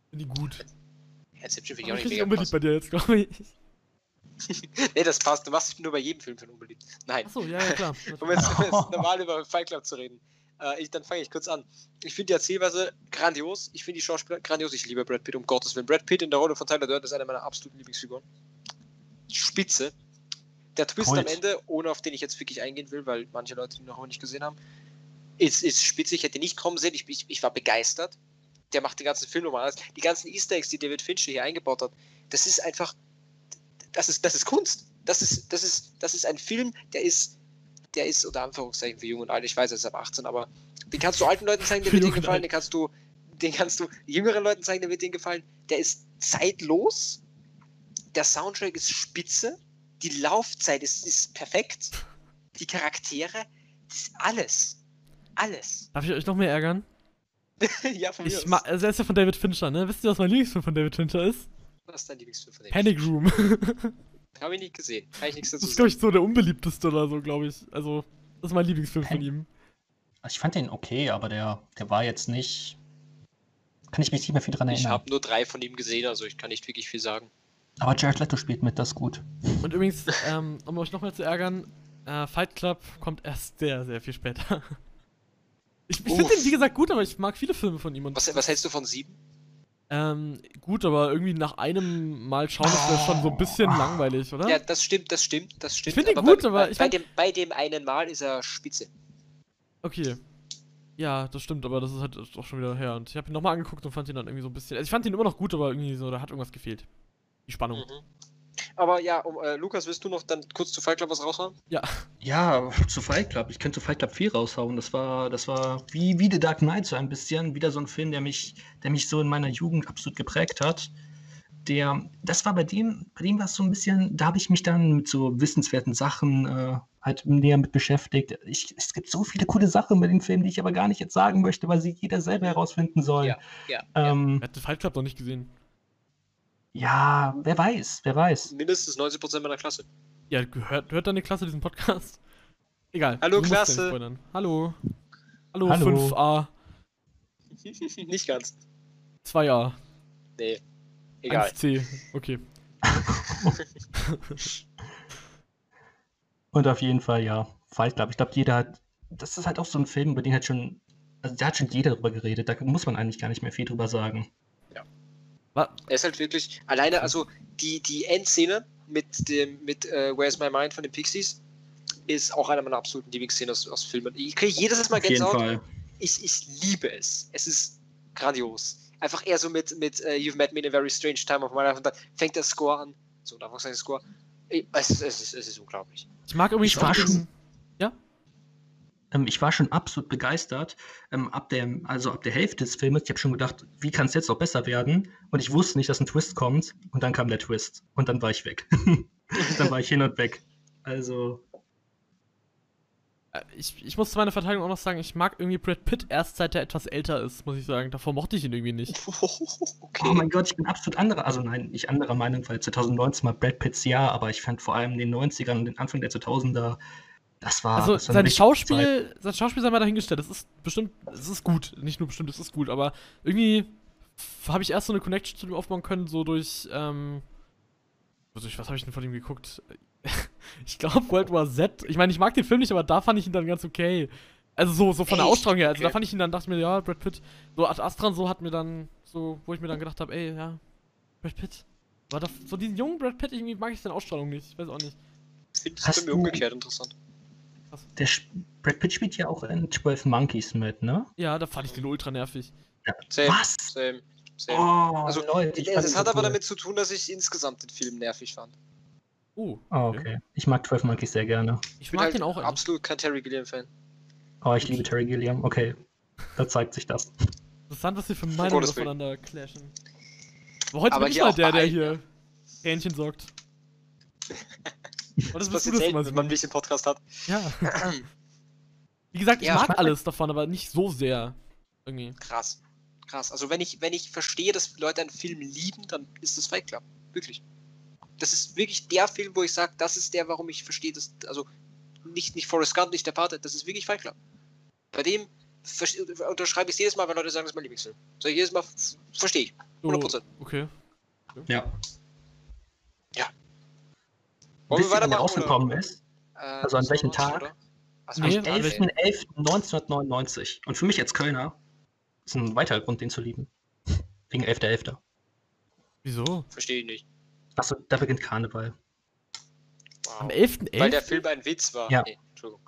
Finde ich gut. Inception finde ich auch bin nicht mega unbeliebt krass. bei dir jetzt, glaube ich. Nee, das passt. Du machst dich nur bei jedem Film für unbeliebt. Nein. Achso, ja, ja, klar. Um jetzt, um jetzt normal über Fight Club zu reden. Äh, ich, dann fange ich kurz an. Ich finde die Erzählweise grandios. Ich finde die Schauspieler grandios. Ich liebe Brad Pitt, um Gottes Willen. Brad Pitt in der Rolle von Tyler Durden ist eine meiner absoluten Lieblingsfiguren. Spitze. Der Twist Gold. am Ende, ohne auf den ich jetzt wirklich eingehen will, weil manche Leute ihn noch immer nicht gesehen haben, ist, ist spitze. Ich hätte nicht kommen sehen. Ich, ich, ich war begeistert. Der macht den ganzen Film nochmal anders. Die ganzen Easter Eggs, die David Fincher hier eingebaut hat, das ist einfach. Das ist, das ist Kunst. Das ist, das ist, das ist ein Film, der ist der ist unter Anführungszeichen für jung und alt. Ich weiß, er ist ab 18, aber den kannst du alten Leuten zeigen, der wird dir gefallen. Den kannst du, den kannst du jüngeren Leuten zeigen, der wird dir gefallen. Der ist zeitlos. Der Soundtrack ist spitze. Die Laufzeit ist, ist perfekt. Die Charaktere, das ist alles. Alles. Darf ich euch noch mehr ärgern? ja, von mir Ich aus. also er ist ja von David Fincher, ne? Wisst ihr, was mein Lieblingsfilm von David Fincher ist? Was ist dein Lieblingsfilm von dem? Panic Room. Habe ich nicht gesehen. Kann ich nichts Das dazu ist, glaube ich, so der unbeliebteste oder so, glaube ich. Also, das ist mein Lieblingsfilm von Pan- ihm. Also ich fand den okay, aber der, der war jetzt nicht. Kann ich mich nicht mehr viel dran Ich erinnern. habe nur drei von ihm gesehen, also ich kann nicht wirklich viel sagen. Aber Jared Leto spielt mit, das ist gut. Und übrigens, ähm, um euch nochmal zu ärgern, äh, Fight Club kommt erst sehr, sehr viel später. Ich, ich finde den, wie gesagt, gut, aber ich mag viele Filme von ihm. Und Was, was hältst du von sieben? Ähm, gut, aber irgendwie nach einem Mal schauen ist das schon so ein bisschen langweilig, oder? Ja, das stimmt, das stimmt, das stimmt. find ihn bei, gut, aber bei, ich bei, dem, bei dem einen Mal ist er spitze. Okay. Ja, das stimmt, aber das ist halt auch schon wieder her. Und ich habe ihn nochmal angeguckt und fand ihn dann irgendwie so ein bisschen. Also ich fand ihn immer noch gut, aber irgendwie so, da hat irgendwas gefehlt. Die Spannung. Mhm. Aber ja, um, äh, Lukas, willst du noch dann kurz zu Fight Club was raushauen? Ja, zu Fight Club. Ich könnte zu Fight Club 4 raushauen. Das war, das war wie, wie The Dark Knight so ein bisschen. Wieder so ein Film, der mich, der mich so in meiner Jugend absolut geprägt hat. Der, das war bei dem, bei dem war es so ein bisschen, da habe ich mich dann mit so wissenswerten Sachen äh, halt näher mit beschäftigt. Ich, es gibt so viele coole Sachen bei den Filmen, die ich aber gar nicht jetzt sagen möchte, weil sie jeder selber herausfinden soll. Ja, ja, Ähm, Er hat den Fight Club noch nicht gesehen. Ja, wer weiß, wer weiß. Mindestens 90% meiner Klasse. Ja, hört, hört deine Klasse diesen Podcast? Egal. Hallo, Klasse. Hallo. Hallo, Hallo. 5a, nicht ganz. 2a, Nee. Egal. 1c. Okay. Und auf jeden Fall, ja, Fight Club. Ich glaube, jeder hat, das ist halt auch so ein Film, über den hat schon, also da hat schon jeder drüber geredet. Da muss man eigentlich gar nicht mehr viel drüber sagen. Wa Er ist halt wirklich alleine, also die, die Endszene mit dem, mit äh, Where's My Mind von den Pixies ist auch einer meiner absoluten Lieblingsszenen aus, aus Filmen. Ich kriege jedes Mal Gänsehaut. Ich, ich liebe es. Es ist grandios. einfach eher so mit, mit uh, You've Met Me in a Very Strange Time of My Life und dann fängt der Score an. So, da war sein Score. Es, es, es, es ist unglaublich. Ich mag irgendwie Ich war Ähm, ich war schon absolut begeistert. Ähm, ab der, also ab der Hälfte des Filmes, ich habe schon gedacht, wie kann es jetzt noch besser werden? Und ich wusste nicht, dass ein Twist kommt. Und dann kam der Twist. Und dann war ich weg. dann war ich hin und weg. Also, Äh, Ich, ich muss zu meiner Verteidigung auch noch sagen, ich mag irgendwie Brad Pitt erst seit er etwas älter ist, muss ich sagen. Davor mochte ich ihn irgendwie nicht. okay. oh mein Gott, ich bin absolut anderer, also nein, nicht anderer Meinung, weil 2019 war Brad Pitts Jahr, aber ich fand vor allem in den 90ern und den Anfang der 2000er, das war. Also das war sein Zeit. Schauspiel, sein Schauspiel sei mal dahingestellt. Das ist bestimmt, es ist gut. Nicht nur bestimmt, es ist gut, aber irgendwie habe ich erst so eine Connection zu ihm aufbauen können, so durch, ähm, also ich, was habe ich denn von ihm geguckt? ich glaube World War Z. Ich meine, ich mag den Film nicht, aber da fand ich ihn dann ganz okay. Also so, so von der? Ausstrahlung her. Also Okay. da fand ich ihn dann, dachte ich mir, ja, Brad Pitt. So Ad Astra und so hat mir dann, so, wo ich mir dann gedacht habe, ey, ja, Brad Pitt. Aber da, so diesen jungen Brad Pitt, irgendwie mag ich seine Ausstrahlung nicht. Ich weiß auch nicht. Das ist bei mir umgekehrt interessant. Der Brad Pitt spielt ja auch in 12 Monkeys mit, ne? Ja, da fand ich den ultra nervig. Same, Was? same, same. Oh, Also, Leute, ich hat so aber cool. damit zu tun, dass ich insgesamt den Film nervig fand. Oh, Oh, okay. Ich mag 12 Monkeys sehr gerne. Ich Ich bin mag halt den auch eigentlich. absolut kein Terry Gilliam-Fan. Oh, ich liebe Terry Gilliam. Okay, da zeigt sich das. Interessant, was wir für Meinungen aufeinander clashen. Aber heute Aber bin ich mal der, der hier Hähnchen sorgt. Und Das das passiert selten, immer wenn man mich im Podcast hat. Ja. Wie gesagt, ich Ja, mag ich mag- alles davon, aber nicht so sehr. Irgendwie. Krass. Krass. Also wenn ich, wenn ich verstehe, dass Leute einen Film lieben, dann ist das Fight Club. Wirklich. Das ist wirklich der Film, wo ich sage, das ist der, warum ich verstehe, dass, also nicht, nicht Forrest Gump, nicht der Pate, das ist wirklich Fight Club. Bei dem unterschreibe ich es jedes Mal, wenn Leute sagen, das ist mein Lieblingsfilm. So jedes Mal verstehe ich. So, 100%. okay. Ja. Wisst ihr, wann weitermachen? rausgekommen oder? ist? Äh, Also an so welchem Tag? Also Nee, am an welchem- 11.11.1999. Und für mich als Kölner ist ein weiterer Grund, den zu lieben. Wegen 11.11. Wieso? Verstehe ich nicht. Achso, da beginnt Karneval. Wow. Am 11.11.? Weil der Film ein Witz war. Ja. Nee, Entschuldigung.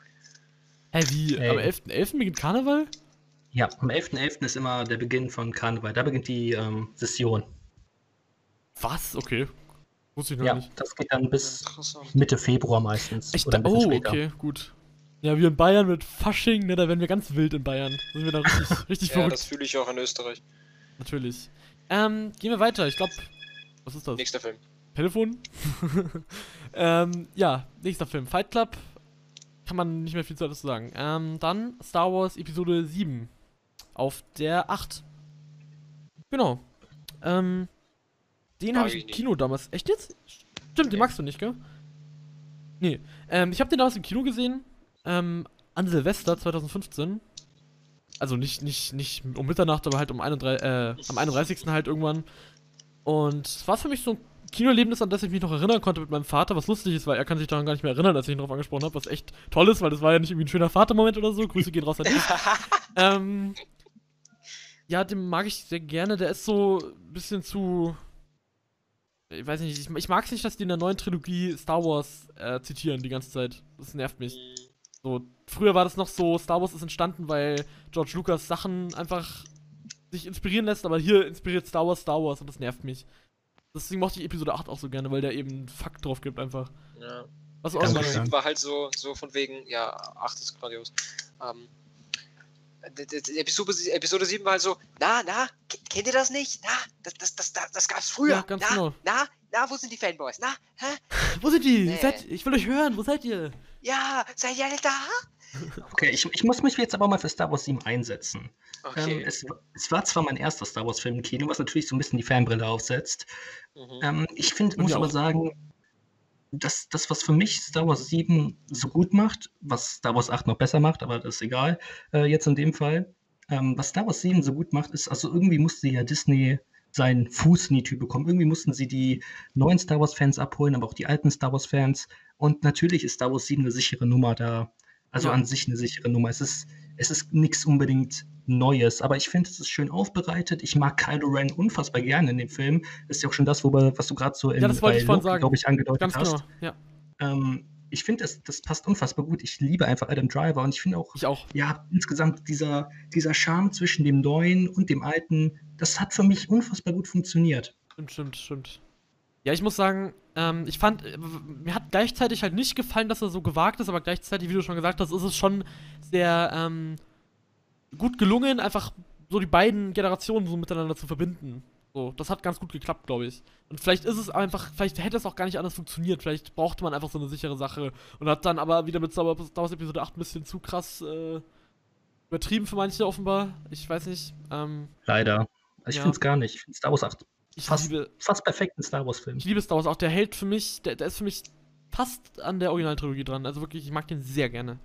Hä, wie? Ey. Am 11.11. beginnt Karneval? Ja, am 11.11. ist immer der Beginn von Karneval. Da beginnt die ähm, Session. Was? Okay. Wusste ich noch Ja, nicht. das geht dann bis. Mitte Februar meistens. Ich oder da ein bisschen oh, später. okay, gut. Ja, wir in Bayern mit Fasching, ne, da werden wir ganz wild in Bayern. Da sind wir da richtig, richtig Ja, verrückt. das fühle ich auch in Österreich. Natürlich. Ähm, gehen wir weiter. Ich glaube. Was ist das? Nächster Film. Telefon? ähm, ja, nächster Film. Fight Club. Kann man nicht mehr viel dazu sagen. Ähm, dann Star Wars Episode 7. Auf der 8. Genau. Ähm, den habe ich im nicht. Kino damals. Echt jetzt? Stimmt, den magst du nicht, gell? Nee. Ähm, ich habe den damals im Kino gesehen. Ähm, an Silvester 2015. Also nicht, nicht, nicht um Mitternacht, aber halt um 31, äh, am 31. halt irgendwann. Und es war für mich so ein Kinoerlebnis, an das ich mich noch erinnern konnte mit meinem Vater, was lustig ist, weil er kann sich daran gar nicht mehr erinnern, als ich ihn darauf angesprochen habe, was echt toll ist, weil das war ja nicht irgendwie ein schöner Vatermoment oder so. Grüße gehen raus an dich. ähm, ja, den mag ich sehr gerne. Der ist so ein bisschen zu. Ich weiß nicht, ich, ich mag es nicht, dass die in der neuen Trilogie Star Wars äh, zitieren die ganze Zeit. Das nervt mich. So, früher war das noch so, Star Wars ist entstanden, weil George Lucas Sachen einfach sich inspirieren lässt, aber hier inspiriert Star Wars Star Wars und das nervt mich. Deswegen mochte ich Episode 8 auch so gerne, weil der eben Fakt drauf gibt einfach. Ja. Was auch immer. war halt so, so von wegen, ja, 8 ist grandios. Ähm, Episode, Episode 7 war halt so, na, na, ke- kennt ihr das nicht? Na, das, das, das, das, das gab's früher. Ja, ganz na, genau. na, na, wo sind die Fanboys? Na, hä? Wo sind die? Nee. Seid, ich will euch hören, wo seid ihr? Ja, seid ihr alle da? Okay, ich, ich muss mich jetzt aber mal für Star Wars 7 einsetzen. Okay. Ähm, es, es war zwar mein erster Star Wars-Film im Kino, was natürlich so ein bisschen die Fanbrille aufsetzt. mhm. Ähm, ich finde, muss ja aber sagen, dass das, was für mich Star Wars 7 so gut macht, was Star Wars 8 noch besser macht, aber das ist egal, äh, jetzt in dem Fall, ähm, was Star Wars 7 so gut macht, ist, also irgendwie musste ja Disney seinen Fuß in die Tür bekommen. Irgendwie mussten sie die neuen Star Wars-Fans abholen, aber auch die alten Star Wars-Fans. Und natürlich ist Star Wars 7 eine sichere Nummer da. Also Ja. an sich eine sichere Nummer. Es ist, es ist nichts unbedingt Neues, aber ich finde, es ist schön aufbereitet. Ich mag Kylo Ren unfassbar gerne in dem Film. Ist ja auch schon das, worüber, was du gerade so in, Ja, das bei ich glaube ich, angedeutet Ganz hast. genau, ja. Ähm, ich finde, das, das passt unfassbar gut. Ich liebe einfach Adam Driver und ich finde auch, Ich auch. ja, insgesamt dieser, dieser Charme zwischen dem Neuen und dem Alten, das hat für mich unfassbar gut funktioniert. Stimmt, stimmt, stimmt. Ja, ich muss sagen, ähm, ich fand, äh, mir hat gleichzeitig halt nicht gefallen, dass er so gewagt ist, aber gleichzeitig, wie du schon gesagt hast, ist es schon sehr ähm, gut gelungen, einfach so die beiden Generationen so miteinander zu verbinden. So, das hat ganz gut geklappt, glaube ich. Und vielleicht ist es einfach, vielleicht hätte es auch gar nicht anders funktioniert. Vielleicht brauchte man einfach so eine sichere Sache und hat dann aber wieder mit Star Wars Episode 8 ein bisschen zu krass äh, übertrieben für manche offenbar. Ich weiß nicht. Ähm, Leider. Ich Ja. finde es gar nicht. Ich finde Star Wars 8 ich fast, liebe, fast perfekten Star Wars-Film. Ich liebe Star Wars auch. Der hält für mich, der, der ist für mich fast an der Originaltrilogie dran. Also wirklich, ich mag den sehr gerne.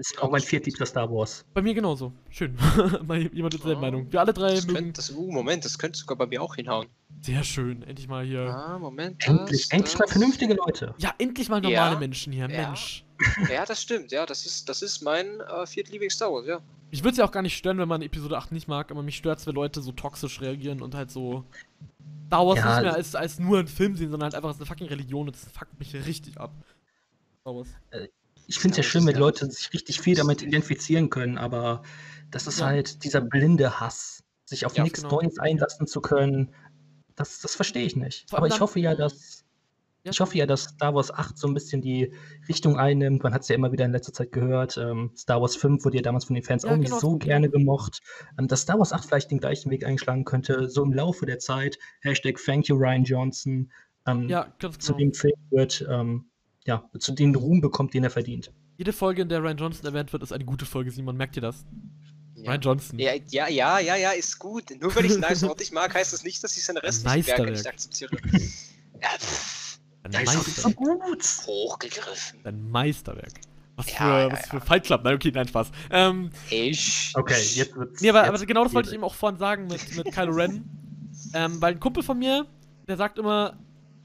Ist auch mein viertliebster Star Wars. Bei mir genauso. Schön. jemand mit derselben Oh. Meinung. Wir alle drei Das mögen. könnte, das, uh, Moment, das könnte sogar bei mir auch hinhauen. Sehr schön. Endlich mal hier. Ah, Moment. Endlich, das, endlich mal vernünftige Leute. Ja, endlich mal normale Ja. Menschen hier. Ja. Mensch. Ja, das stimmt. Ja, das ist, das ist mein äh, viertlieblings Star Wars, ja. Mich würde es ja auch gar nicht stören, wenn man Episode 8 nicht mag, aber mich stört es, wenn Leute so toxisch reagieren und halt so Star Wars Ja. nicht mehr als, als nur ein Film sehen, sondern halt einfach als eine fucking Religion und das fuckt mich richtig ab. Star Wars. Ich finde es ja schön, wenn ja- Leute sich richtig viel damit identifizieren können, aber das ist Ja. halt dieser blinde Hass, sich auf nichts genau. Neues einlassen zu können. Das, das verstehe ich nicht. Aber ich hoffe ja, dass ich hoffe ja, dass Star Wars 8 so ein bisschen die Richtung einnimmt. Man hat es ja immer wieder in letzter Zeit gehört. Ähm, Star Wars 5 wurde ja damals von den Fans auch nicht genau, so so, gerne gemocht. Ähm, dass Star Wars 8 vielleicht den gleichen Weg einschlagen könnte, so im Laufe der Zeit. Hashtag Thank you, Ryan Johnson. Ähm, Ja, ganz zu genau. dem Film wird, ähm, ja, zu dem Ruhm bekommt, den er verdient. Jede Folge, in der Ryan Johnson erwähnt wird, ist eine gute Folge, Simon. Merkt ihr das? Ja. Ryan Johnson. Ja, ja, ja, ja, ja, ist gut. Nur weil ich Nice Out nicht mag, heißt das nicht, dass ich seine restlichen Werke Meisterwerk. nicht akzeptiere. Ja, pff, Ein Meisterwerk. gut. hochgegriffen. Ein Meisterwerk. Was Ja, für, ja, was für Fight Club. Nein, okay, nein, Spaß. Ähm, Ich. Okay, jetzt wird's. nee, aber, jetzt aber genau das wollte ich eben auch vorhin sagen mit, mit Kylo Ren. Ähm, weil ein Kumpel von mir, der sagt immer,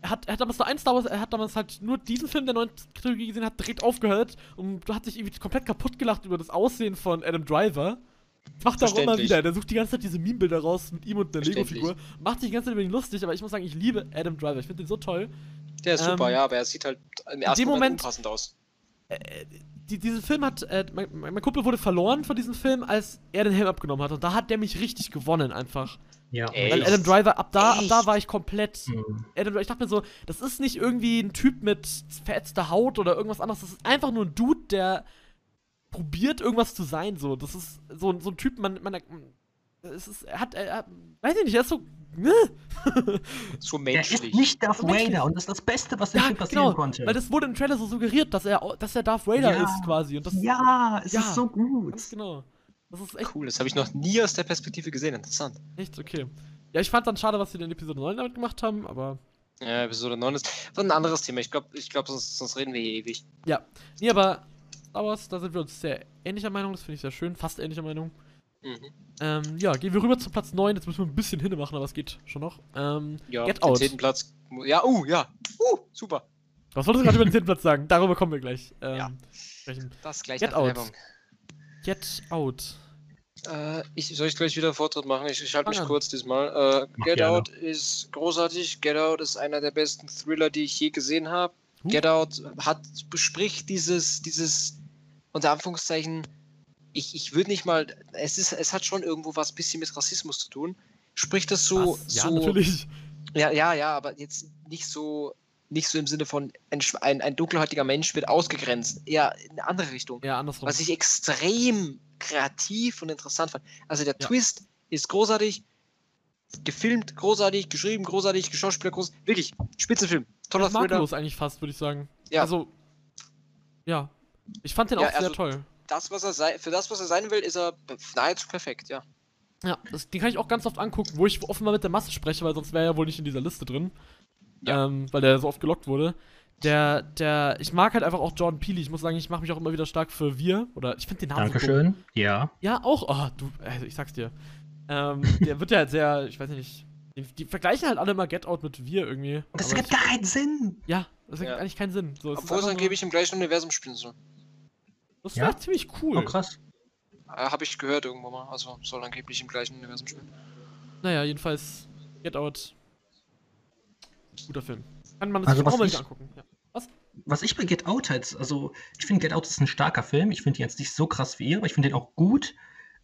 er hat, er hat damals nur ein Star Wars, er hat damals halt nur diesen Film der neuen Trilogie gesehen, hat direkt aufgehört und hat sich irgendwie komplett kaputt gelacht über das Aussehen von Adam Driver. Das macht er auch immer wieder. Der sucht die ganze Zeit diese Meme-Bilder raus mit ihm und einer Verständlich. Lego-Figur. Macht sich die ganze Zeit über ihn lustig, aber ich muss sagen, ich liebe Adam Driver. Ich finde den so toll. Der ist super, Ähm, ja, aber er sieht halt im ersten Moment, Moment- unpassend aus. die, diesen Film hat, äh, mein, mein Kumpel wurde verloren von diesem Film, als er den Helm abgenommen hat. Und da hat der mich richtig gewonnen einfach. Ja. Weil? Adam Driver, ab da, ab da war ich komplett. Hm. Adam, ich dachte mir so, das ist nicht irgendwie ein Typ mit verätzter Haut oder irgendwas anderes. Das ist einfach nur ein Dude, der probiert, irgendwas zu sein. So, das ist so, ein- so ein Typ, man, man, es ist, er hat, er, er, weiß ich nicht, er ist so. ne? So Der ist menschlich. nicht Darth So menschlich. Vader und das ist das Beste, was Ja, Film passieren genau, konnte. weil das wurde im Trailer so suggeriert, dass er, dass er Darth Vader Ja. ist quasi. Und das ja, es Ja. ist so gut. ganz genau. Das ist echt Cool, das habe ich noch nie aus der Perspektive gesehen. Interessant. Echt, okay. Ja, ich fand dann schade, was sie in Episode 9 damit gemacht haben, aber. Ja, Episode 9 ist ein anderes Thema. Ich glaube, ich glaub, sonst, sonst reden wir hier ewig. Ja. Nee, aber Star Wars, da sind wir uns sehr ähnlicher Meinung, das finde ich sehr schön, fast ähnlicher Meinung. Mhm. Ähm, ja, gehen wir rüber zu Platz 9, jetzt müssen wir ein bisschen hinne machen, aber es geht schon noch. Ähm, Ja, Get Out. zehnten Platz. Ja, uh, ja. Uh, super. was wolltest du gerade über den 10. Platz sagen? Darüber kommen wir gleich. Ähm, Ja. sprechen. Das gleich Get Out. Werbung. Get Out. Äh, ich, soll ich gleich wieder Vortritt machen? Ich, ich halte mich kurz diesmal. Äh, Get gerne. Out ist großartig. Get Out ist einer der besten Thriller, die ich je gesehen habe. Huh. Get Out hat bespricht dieses, dieses, unter Anführungszeichen, ich, ich würde nicht mal, es ist, es hat schon irgendwo was bisschen mit Rassismus zu tun. Spricht das so, Was? Ja, so, natürlich. ja, ja, ja, aber jetzt nicht so, nicht so im Sinne von ein, ein, dunkelhäutiger Mensch wird ausgegrenzt. Eher in eine andere Richtung. Ja, andersrum. Was ich extrem kreativ und interessant fand. Also der Ja. Twist ist großartig, gefilmt großartig, geschrieben großartig, geschauspieler groß, wirklich Spitzenfilm, toller Thriller. makellos eigentlich fast, würde ich sagen. Ja. Also, ja. Ich fand den Ja, auch sehr also- toll. Das, was er sei, für das, was er sein will, ist er nahezu perfekt, ja. Ja, das, den kann ich auch ganz oft angucken, wo ich offenbar mit der Masse spreche, weil sonst wäre er ja wohl nicht in dieser Liste drin. Ja. Ähm, weil der so oft gelockt wurde. Der, der, ich mag halt einfach auch Jordan Peele. Ich muss sagen, ich mache mich auch immer wieder stark für Wir. Oder ich finde den Namen so. Dankeschön. Ja. Ja, auch. Oh, du, also ich sag's dir. Ähm, der wird ja halt sehr, ich weiß nicht. Die, die vergleichen halt alle immer Get Out mit Wir irgendwie. Das ergibt gar keinen Sinn. Ja, das ergibt Ja. eigentlich keinen Sinn. So, ist Obwohl es angeblich im gleichen Universum spielen soll. Das wäre Ja. ziemlich cool. Oh, krass. Äh, Habe ich gehört irgendwo mal. Also soll angeblich im gleichen Universum spielen. Naja, jedenfalls Get Out. Guter Film. Kann man Also sich auch was mal ich- angucken. Ja. Was? was ich bei Get Out halt, also ich finde Get Out ist ein starker Film. Ich finde ihn jetzt nicht so krass wie ihr, aber ich finde den auch gut.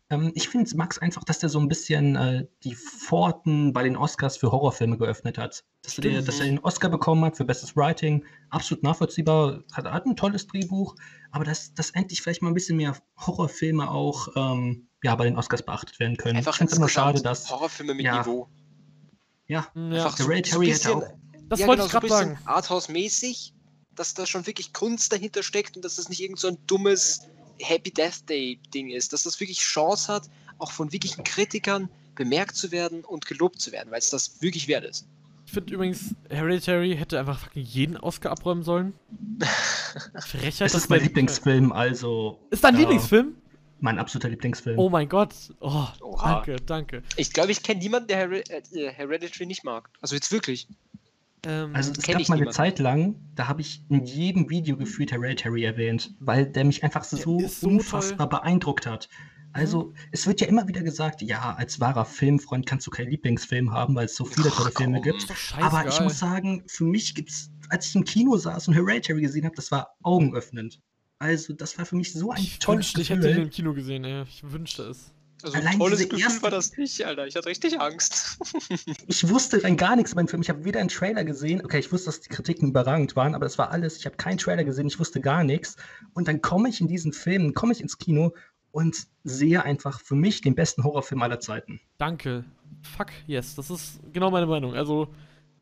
Ähm, ich finde Max einfach, dass der so ein bisschen äh, die Pforten bei den Oscars für Horrorfilme geöffnet hat. Dass er, Stimmt. dass er den Oscar bekommen hat für Bestes Writing, absolut nachvollziehbar, hat, hat ein tolles Drehbuch, aber dass, dass endlich vielleicht mal ein bisschen mehr Horrorfilme auch ähm, ja, bei den Oscars beachtet werden können. Einfach ich finde es immer insgesamt schade, dass Horrorfilme mit ja. Niveau. Ja, Ja, Einfach so, Hereditary so hätte bisschen, auch- das ja, wollte genau, ich so ein gerade bisschen sagen. Arthouse-mäßig, dass da schon wirklich Kunst dahinter steckt und dass das nicht irgend so ein dummes Happy Death Day-Ding ist. Dass das wirklich Chance hat, auch von wirklichen Kritikern bemerkt zu werden und gelobt zu werden, weil es das wirklich wert ist. Ich finde übrigens, Hereditary hätte einfach fucking jeden Oscar abräumen sollen. Frechheit, das ist mein Lieblingsfilm, also Ist dein ja, Lieblingsfilm? Mein absoluter Lieblingsfilm. Oh mein Gott. Oh, Oha. danke, danke. Ich glaube, ich kenne niemanden, der Her äh, Hereditary nicht mag. Also jetzt wirklich. Ähm, Also es gab ich mal eine. Zeit lang, da habe ich in jedem Video gefühlt Hereditary erwähnt, weil der mich einfach so, so unfassbar beeindruckt hat. Also es wird ja immer wieder gesagt, ja, als wahrer Filmfreund kannst du keinen Lieblingsfilm haben, weil es so viele Ach, tolle Filme komm. gibt. Aber ich muss sagen, für mich gibt's, als ich im Kino saß und Hereditary gesehen habe, das war augenöffnend. Also das war für mich so ein ich tolles wünschte, ich hätte den Gefühl. im Kino gesehen, ey. Ich wünschte es. Also ein Allein tolles diese Gefühl erste- war das nicht, Alter. Ich hatte richtig Angst. Ich wusste rein gar nichts über den Film. Ich habe weder einen Trailer gesehen. Okay, ich wusste, dass die Kritiken überragend waren, aber das war alles. Ich habe keinen Trailer gesehen. Ich wusste gar nichts. Und dann komme ich in diesen Film, komme ich ins Kino und sehe einfach für mich den besten Horrorfilm aller Zeiten. Danke. Fuck, yes. Das ist genau meine Meinung. Also,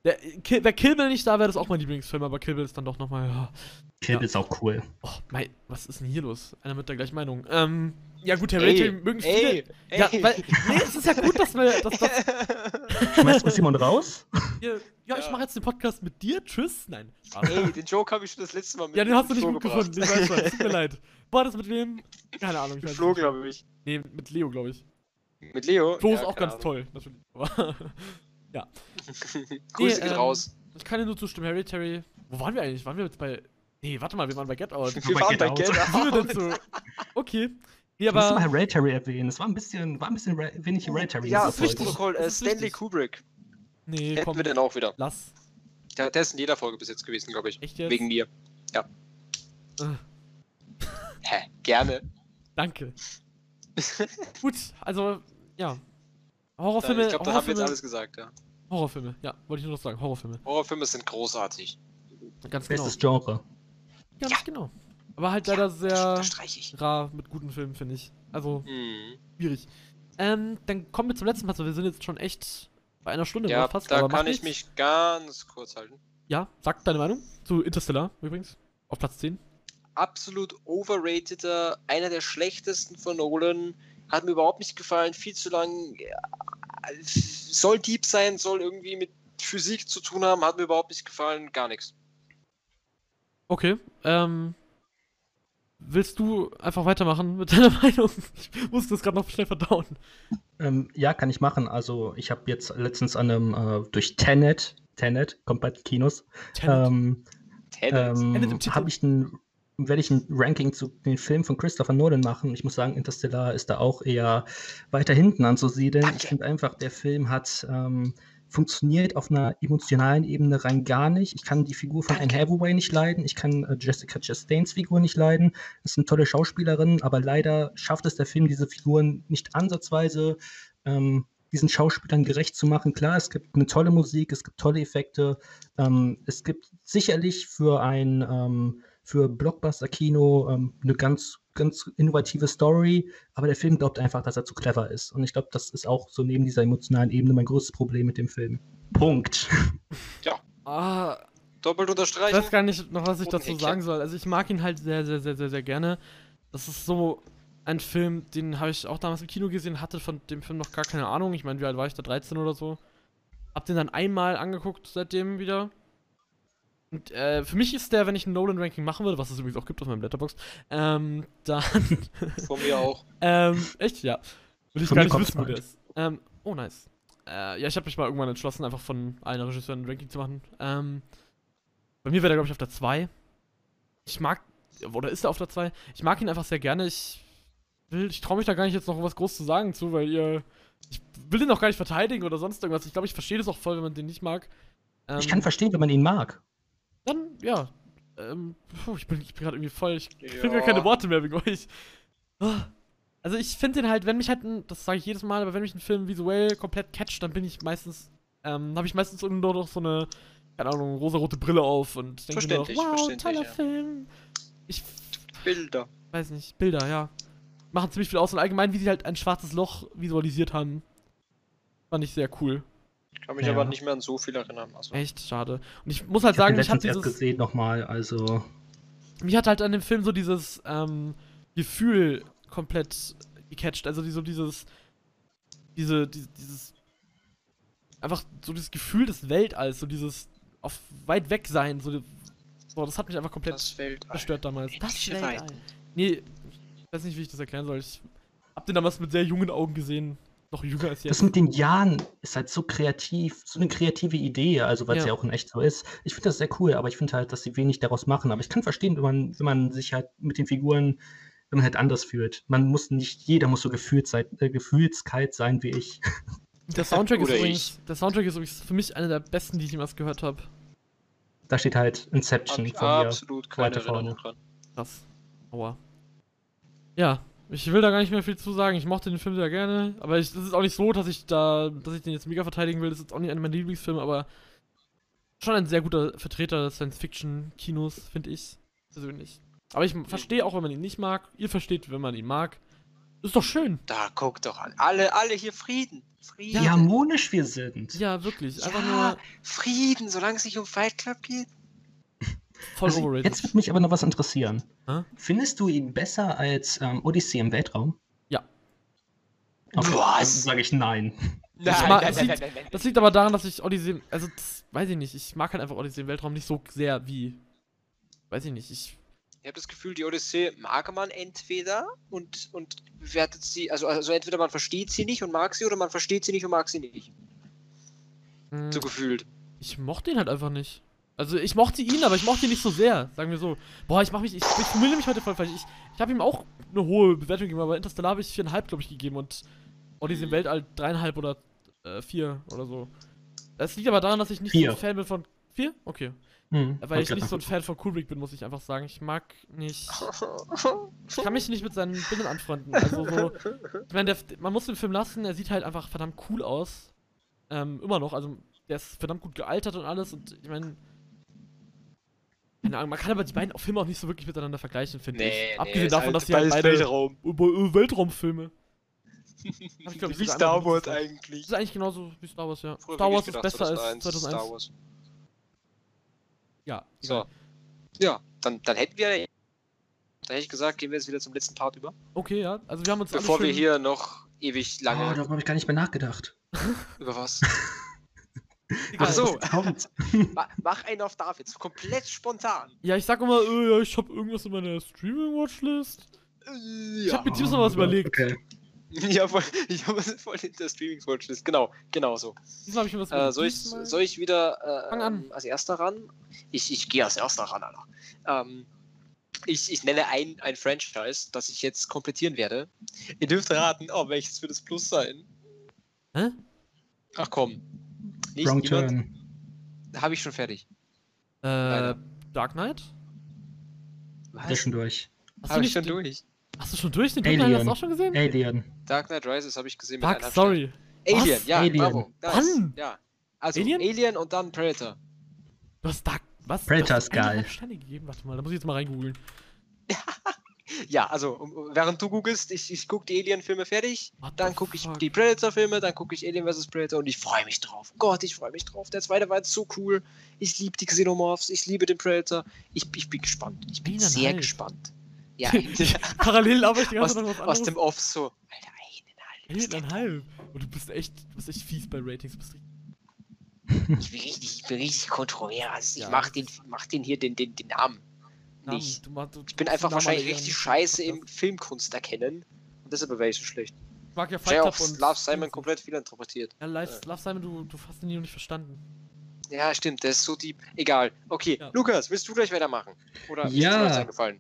der, Kill, wäre Kill Bill nicht da, wäre das auch mein Lieblingsfilm, aber Kill Bill ist dann doch nochmal. Ja. Kill Ja. Bill ist auch cool. Oh, mein, was ist denn hier los? Einer mit der gleichen Meinung. Ähm, ja gut, Hereditary mögen viele. Ja, weil, nee, es ist ja gut, dass wir, dass, dass Schmeißt du Simon raus? wir, ja, ich Ja. mache jetzt den Podcast mit dir. Tschüss. Nein. Ey, den Joke habe ich schon das letzte Mal mit Ja, den hast du nicht Flo gut gebracht. gefunden. Ich weiß schon. Tut mir leid. War das mit wem? Keine Ahnung. Ich Mit Flo, glaube ich. Nee, mit Leo, glaube ich. Mit Leo? Flo Ja, ist auch ganz toll, natürlich. Aber Ahnung. Grüße Nee, geht ähm, raus. ich kann dir nur zustimmen. Hereditary. Wo waren wir eigentlich? Waren wir jetzt bei. Nee, warte mal, wir waren bei Get Out. Wir waren bei. Get denn Out. so? Okay. Nee, Ich muss mal aber. Hereditary erwähnen. Es war ein bisschen, war ein bisschen wenig Hereditary. Ja, dieser ist Folge. wichtig. Protokoll, Das äh, Stanley wichtig. Kubrick. Nee, Hätten komm. wir den auch wieder. Lass. Der, der ist in jeder Folge bis jetzt gewesen, glaube ich. Echt jetzt? Wegen mir. Äh, Hä? Gerne. danke. Gut, also, ja. Horrorfilme. ich glaube, da haben wir jetzt alles gesagt, ja. Horrorfilme, ja, wollte ich nur noch sagen. Horrorfilme. Horrorfilme sind großartig. Ganz genau. Bestes Genre. Ganz Ja. genau. Aber halt leider sehr streiche ich. rar mit guten Filmen, finde ich. Also, Mhm. schwierig. Ähm, dann kommen wir zum letzten Platz. weil Wir sind jetzt schon echt bei einer Stunde Ja, fast. da aber kann ich nichts. mich ganz kurz halten. Ja, sag deine Meinung zu Interstellar übrigens. Auf Platz 10. Absolut overrateder, einer der schlechtesten von Nolan. Hat mir überhaupt nicht gefallen, viel zu lang. Ja, Soll deep sein, soll irgendwie mit Physik zu tun haben, hat mir überhaupt nicht gefallen, gar nichts. Okay. Ähm, willst du einfach weitermachen mit deiner Meinung? Ich musste das gerade noch schnell verdauen. Ähm, ja, kann ich machen. Also ich habe jetzt letztens an einem, äh, durch Tenet, Tenet, kommt bei Kinos, Tenet. ähm, Tenet. Tenet im ähm, Titel. habe ich ein, werde ich ein Ranking zu den Filmen von Christopher Nolan machen. Ich muss sagen, Interstellar ist da auch eher weiter hinten anzusiedeln. Danke. Ich finde einfach, der Film hat ähm, funktioniert auf einer emotionalen Ebene rein gar nicht. Ich kann die Figur von Anne. Hathaway nicht leiden. Ich kann äh, Jessica Chastains Figur nicht leiden. Das sind tolle Schauspielerinnen, aber leider schafft es der Film, diese Figuren nicht ansatzweise ähm, diesen Schauspielern gerecht zu machen. Klar, es gibt eine tolle Musik, es gibt tolle Effekte. Ähm, es gibt sicherlich für ein ähm, für Blockbuster-Kino ähm, eine ganz, ganz innovative Story, aber der Film glaubt einfach, dass er zu clever ist. Und ich glaube, das ist auch so neben dieser emotionalen Ebene mein größtes Problem mit dem Film. Punkt. Ah, Doppelt ich unterstreichen. weiß gar nicht noch, was ich dazu sagen soll. Also ich mag ihn halt sehr, sehr, sehr, sehr, sehr gerne. Das ist so ein Film, den habe ich auch damals im Kino gesehen, hatte von dem Film noch gar keine Ahnung. Ich meine, wie alt war ich da? 13 oder so. Hab den dann einmal angeguckt seitdem wieder. Und äh, für mich ist der, wenn ich ein Nolan-Ranking machen würde, was es übrigens auch gibt auf meinem Letterbox, ähm, dann. Von mir auch. ähm, echt? Ja. Würde ich Von gar mir nicht wissen, wo der ist. Ähm, oh, nice. Äh, ja, ich habe mich mal irgendwann entschlossen, einfach von allen Regisseuren ein Ranking zu machen. Ähm, bei mir wäre der, glaube ich, auf der 2. Ich mag, oder ist er auf der 2? Ich mag ihn einfach sehr gerne. Ich will, ich traue mich da gar nicht jetzt noch was groß zu sagen zu, weil ihr, ich will den auch gar nicht verteidigen oder sonst irgendwas. Ich glaube, ich verstehe das auch voll, wenn man den nicht mag. Ähm, Ich kann verstehen, wenn man ihn mag. Dann, ja. ähm, puh, ich bin, ich bin gerade irgendwie voll, ich Ja. finde gar keine Worte mehr wegen euch. Ah. Also ich finde den halt, wenn mich halt, ein, das sage ich jedes Mal, aber wenn mich ein Film visuell komplett catcht, dann bin ich meistens, ähm, habe ich meistens nur noch so eine, keine Ahnung, rosarote Brille auf und denke mir noch, wow, toller ja. Film. Ich Bilder. weiß nicht, Bilder, ja. Machen ziemlich viel aus und allgemein, wie sie halt ein schwarzes Loch visualisiert haben, fand ich sehr cool. Ich kann mich Ja. aber nicht mehr an so viel erinnern. Also, Echt schade. Und ich muss halt Ich sagen, den ich habe dieses, gesehen nochmal, also mich hat halt an dem Film so dieses ähm, Gefühl komplett gecatcht. Also so dieses, diese, die, dieses, einfach so dieses Gefühl des Weltalls, so dieses auf weit weg sein, so, so das hat mich einfach komplett verstört damals. Das Weltall. Nee, ich weiß nicht, wie ich das erklären soll. Ich hab den damals mit sehr jungen Augen gesehen. Noch jünger als das jetzt. mit den Jahren ist halt so kreativ, so eine kreative Idee, also weil es Ja. ja. auch in echt so ist. Ich finde das sehr cool, aber ich finde halt, dass sie wenig daraus machen. Aber ich kann verstehen, wenn man, wenn man sich halt mit den Figuren, wenn man halt anders fühlt. Man muss nicht, jeder muss so gefühlt sein, äh, gefühlskalt sein wie ich. Der Soundtrack ist übrigens, der Soundtrack ist übrigens für mich einer der besten, die ich jemals gehört habe. Da steht halt Hab Inception ich von mir. absolut keine weiter vorne. Erinnerung dran. Krass. Aua. Ja, ich will da gar nicht mehr viel zu sagen. Ich mochte den Film sehr gerne, aber das ist auch nicht so, dass ich da, dass ich den jetzt mega verteidigen will. Das ist jetzt auch nicht einer meiner Lieblingsfilme, aber schon ein sehr guter Vertreter des Science-Fiction-Kinos, finde ich persönlich. Aber ich verstehe auch, wenn man ihn nicht mag. Ihr versteht, wenn man ihn mag. Ist doch schön. Da guckt doch an. Alle, alle hier Frieden. Frieden. Wie harmonisch wir sind. Ja, wirklich. Einfach Ja, nur Frieden, solange es nicht um Fight Club geht. Voll Also, overrated. jetzt würde mich aber noch was interessieren. Hä? Findest du ihn besser als ähm, Odyssee im Weltraum? Ja. Okay, Was? sage ich nein. Nein, mag- nein, das nein, liegt- Das liegt aber daran, dass ich Odyssey, also das weiß ich nicht, ich mag halt einfach Odyssey im Weltraum nicht so sehr wie, weiß ich nicht, ich, Ich habe das Gefühl, die Odyssee mag man entweder und, und bewertet sie, also, also entweder man versteht sie nicht und mag sie oder man versteht sie nicht und mag sie nicht. mh, So gefühlt. ich mochte ihn halt einfach nicht. Also ich mochte ihn, aber ich mochte ihn nicht so sehr, sagen wir so. Boah, ich mach mich, ich, ich vermülle mich heute voll falsch. Ich, ich habe ihm auch eine hohe Bewertung gegeben, aber Interstellar habe ich viereinhalb, glaube ich, gegeben und Odyssey im Weltall dreieinhalb oder äh, vier oder so. Das liegt aber daran, dass ich nicht Vier. so ein Fan bin von, vier? Okay. Hm, Weil ich nicht so ein. Fan von Kubrick bin, muss ich einfach sagen. Ich mag nicht Ich kann mich nicht mit seinen Bildern anfreunden. Also so, ich meine, der- man muss den Film lassen, er sieht halt einfach verdammt cool aus. Ähm, immer noch, also der ist verdammt gut gealtert und alles und ich meine, keine Ahnung, man kann aber die beiden Filme auch nicht so wirklich miteinander vergleichen, finde Nee, ich. Abgesehen davon, dass die beides halt beide Weltraum. Weltraumfilme. Ich, glaub Wie Star Wars eigentlich. Das ist eigentlich genauso wie Star Wars, ja. Früher Star Wars ist besser als 2001 ist 2001. Star Wars. Ja, So. Ja, dann, dann hätten wir. Da hätte ich gesagt, gehen wir jetzt wieder zum letzten Part über. Okay, ja. Also wir haben uns Bevor wir hier noch ewig Oh, lange. darüber habe ich gar nicht mehr nachgedacht. über was? Ach so. Mach einen auf David. Komplett spontan. Ja, ich sag immer, äh, ja, ich hab irgendwas in meiner Streaming-Watchlist. Ich hab mir dieses Mal was überlegt. Okay. Ja, voll, ich habe es voll in der Streaming-Watchlist. Genau, genau so. Hab ich mir was Äh, soll, ich, soll ich wieder äh, Fang an. ähm, als erster ran? Ich, ich gehe als erster ran, Alter. Ähm, ich, ich nenne ein, ein Franchise, das ich jetzt komplettieren werde. Ihr dürft raten, oh, welches wird es Plus sein? Hä? Ach komm. Nicht Wrong turn. Habe ich schon fertig. Äh, Leider. Dark Knight? Der ist schon durch. Hast, Habe du ich schon durch. hast du schon durch den Dark Knight? Hast du Alien. auch schon gesehen? Alien. Dark Knight Rises habe ich gesehen mit Dark, sorry. Alien, Was? ja, Alien. bravo. Nice. Wann? Ja. Also Alien? Alien? und dann Predator. Du hast Dark. Was? Predator ist geil. Sterne gegeben? Warte mal, da muss ich jetzt mal reingoogeln. Ja, also während du googelst, ich, ich gucke die Alien-Filme fertig, What dann gucke ich die Predator-Filme, dann gucke ich Alien vs. Predator und ich freue mich drauf. Gott, ich freue mich drauf. Der zweite war jetzt so cool. Ich liebe die Xenomorphs, ich liebe den Predator. Ich, ich bin gespannt. Ich bin sehr Eineinhalb. gespannt. Ja, Parallel aber ich die ganze aus, Zeit noch was aus dem Off so. Alter, eineinhalb. Eineinhalb. Und du bist echt, du bist echt fies bei Ratings. Du bist Ich bin richtig, ich bin richtig kontrovers. Ich Ja. mach den, mach den hier den, den, den Namen. Nicht. du, du, Ich bin einfach wahrscheinlich richtig scheiße im Filmkunst erkennen. Und deshalb wäre ich so schlecht. Ich mag ja Fight Club auch und. Love Simon komplett fehlinterpretiert. Ja, Love, Love Simon, du, du hast ihn nie noch nicht verstanden. Ja, stimmt, der ist so deep. Egal. Okay, Ja. Lukas, willst du gleich weitermachen? Oder ist dir Ja. eingefallen?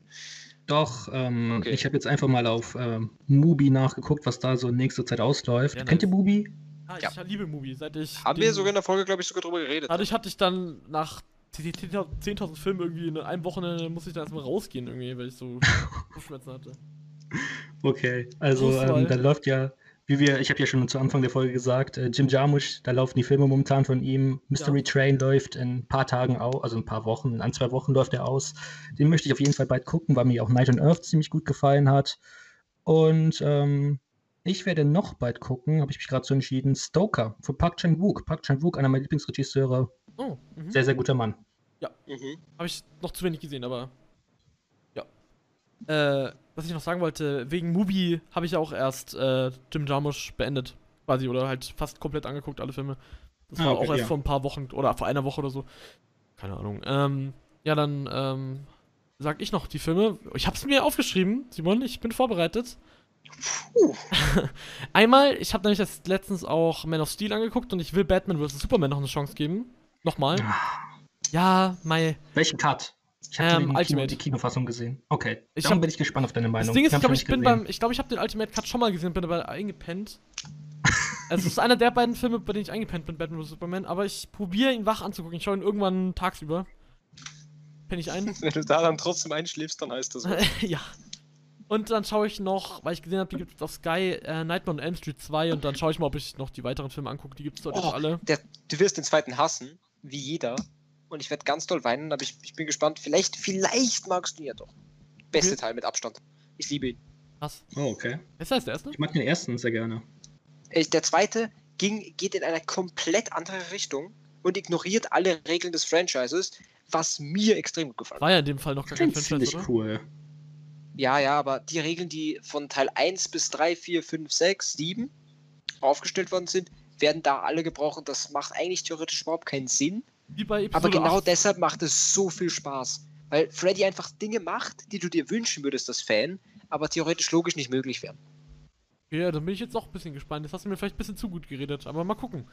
Doch, ähm, Okay. ich habe jetzt einfach mal auf ähm, Mubi nachgeguckt, was da so in nächster Zeit ausläuft. Sehr Kennt ihr nice. Mubi? Ah, Ja. ich liebe Movie, seit ich. Haben den- wir sogar in der Folge, glaube ich, sogar drüber geredet. Dadurch hatte ich dann nach 10.000 Filme irgendwie in einem Wochenende muss ich da erstmal rausgehen irgendwie, weil ich so Kopfschmerzen hatte. Okay, also ähm, da läuft ja, wie wir, ich habe ja schon zu Anfang der Folge gesagt, äh, Jim Jarmusch, da laufen die Filme momentan von ihm. Mystery ja. Train läuft in ein paar Tagen aus, also ein paar Wochen, in ein, zwei Wochen läuft er aus. Den möchte ich auf jeden Fall bald gucken, weil mir auch Night on Earth ziemlich gut gefallen hat. Und ähm, ich werde noch bald gucken, habe ich mich gerade so entschieden, Stoker von Park Chan-wook. Park Chan-wook, einer meiner Lieblingsregisseure. Oh, mh. sehr, sehr guter Mann. Ja, mhm. habe ich noch zu wenig gesehen, aber ja. Äh, was ich noch sagen wollte, wegen Mubi habe ich ja auch erst äh, Jim Jarmusch beendet, quasi, oder halt fast komplett angeguckt, alle Filme. Das ah, war okay, auch erst ja. vor ein paar Wochen oder vor einer Woche oder so. Keine Ahnung. Ähm, ja, dann ähm, sag ich noch die Filme. Ich habe es mir aufgeschrieben, Simon, ich bin vorbereitet. Einmal, ich habe nämlich letztens auch Man of Steel angeguckt und ich will Batman vs. Superman noch eine Chance geben. Nochmal. Ah. Ja, Mai. Welchen Cut? Ich habe ähm, die, die Kinofassung gesehen. Okay, ich dann bin ich gespannt auf deine Meinung. Das Ding ist, ich glaube, ich, bin beim, ich, glaub, ich habe den Ultimate Cut schon mal gesehen, bin aber eingepennt. also, es ist einer der beiden Filme, bei denen ich eingepennt bin, Batman vs. Superman, aber ich probiere ihn wach anzugucken. Ich schaue ihn irgendwann tagsüber. Penne ich ein. Wenn du da dann trotzdem einschläfst, dann heißt das was. ja. Und dann schaue ich noch, weil ich gesehen habe, die gibt es auf Sky, äh, Nightmare on Elm Street 2 und dann schaue ich mal, ob ich noch die weiteren Filme angucke. Die gibt es dort oh, jetzt alle. Der, du wirst den zweiten hassen, wie jeder. Und ich werde ganz doll weinen, aber ich, ich, bin gespannt. Vielleicht, vielleicht magst du ihn ja doch. Beste okay. Teil mit Abstand. Ich liebe ihn. Was? Oh, okay. Besser als der erste? Ich mag den ersten sehr gerne. Äh, der zweite ging, geht in eine komplett andere Richtung und ignoriert alle Regeln des Franchises, was mir extrem gut gefallen hat. War ja in dem Fall noch gar kein Franchise, oder? cool. Ja, ja, aber die Regeln, die von Teil 1 bis 3, 4, 5, 6, 7 aufgestellt worden sind, werden da alle gebraucht und das macht eigentlich theoretisch überhaupt keinen Sinn. Wie bei Episode aber genau 8. deshalb macht es so viel Spaß. Weil Freddy einfach Dinge macht, die du dir wünschen würdest als Fan, aber theoretisch logisch nicht möglich wären. Ja, dann bin ich jetzt auch ein bisschen gespannt. Das hast du mir vielleicht ein bisschen zu gut geredet, aber mal gucken.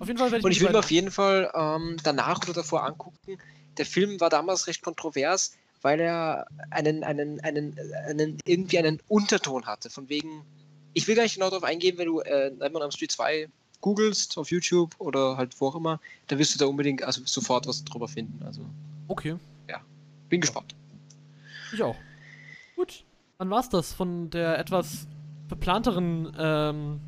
Auf jeden Fall werde ich Und ich will mir auf jeden Fall ähm, danach oder davor angucken. Der Film war damals recht kontrovers, weil er einen, einen, einen, einen, irgendwie einen Unterton hatte. Von wegen, ich will gar nicht genau darauf eingehen, wenn du äh, Nightmare on Street 2 googelst auf YouTube oder halt wo auch immer, da wirst du da unbedingt also sofort was drüber finden. Also. Okay. Ja. Bin gespannt. Ich auch. Gut. Dann war's das von der etwas verplanteren ähm,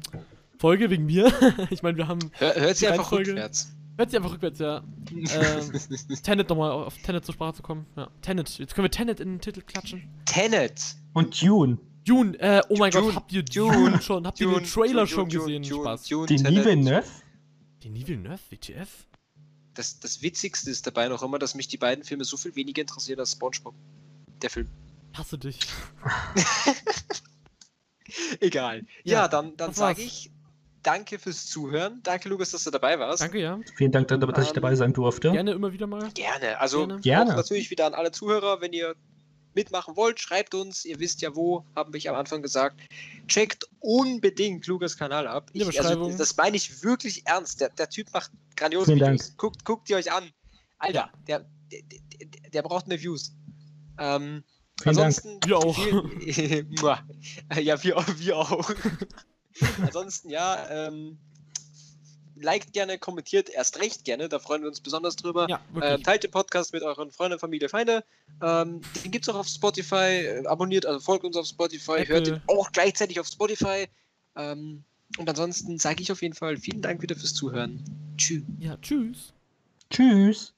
Folge wegen mir. ich meine, wir haben. Hör, hört sie einfach rückwärts. Hört sie einfach rückwärts, ja. ähm, Tenet nochmal auf Tenet zur Sprache zu kommen. Ja. Tenet. Jetzt können wir Tenet in den Titel klatschen. Tenet. Und Dune. Dune, äh, oh mein Dune, Gott, habt ihr Dune, Dune schon, habt Dune, ihr den Trailer schon gesehen? Spaß. Den Villeneuve? Den Villeneuve, WTF? Das, das Witzigste ist dabei noch immer, dass mich die beiden Filme so viel weniger interessieren als Spongebob. Der Film. Hasse dich. Egal. Ja, ja dann, dann sage ich danke fürs Zuhören. Danke, Lukas, dass du dabei warst. Danke, ja. Vielen Dank, dass ich ähm, dabei sein durfte. Gerne immer wieder mal. Gerne. Also gerne. gerne. natürlich wieder an alle Zuhörer, wenn ihr mitmachen wollt, schreibt uns. Ihr wisst ja wo, habe ich am Anfang gesagt. Checkt unbedingt Lukas Kanal ab. Ich, also, das meine ich wirklich ernst. Der, der Typ macht grandiose Vielen Videos. Dank. Guckt, guckt ihr euch an. Alter, der, der, der, der braucht mehr Views. Ähm, Vielen ansonsten, Dank. Wir auch. ja, wir, wir auch. ansonsten, ja, ähm, liked gerne, kommentiert erst recht gerne, da freuen wir uns besonders drüber. Ja, ähm, teilt den Podcast mit euren Freunden, Familie, Feinde. Ähm, den gibt es auch auf Spotify. Äh, abonniert, also folgt uns auf Spotify, Apple. hört den auch gleichzeitig auf Spotify. Ähm, und ansonsten sage ich auf jeden Fall vielen Dank wieder fürs Zuhören. Tschüss. Ja, tschüss. Tschüss.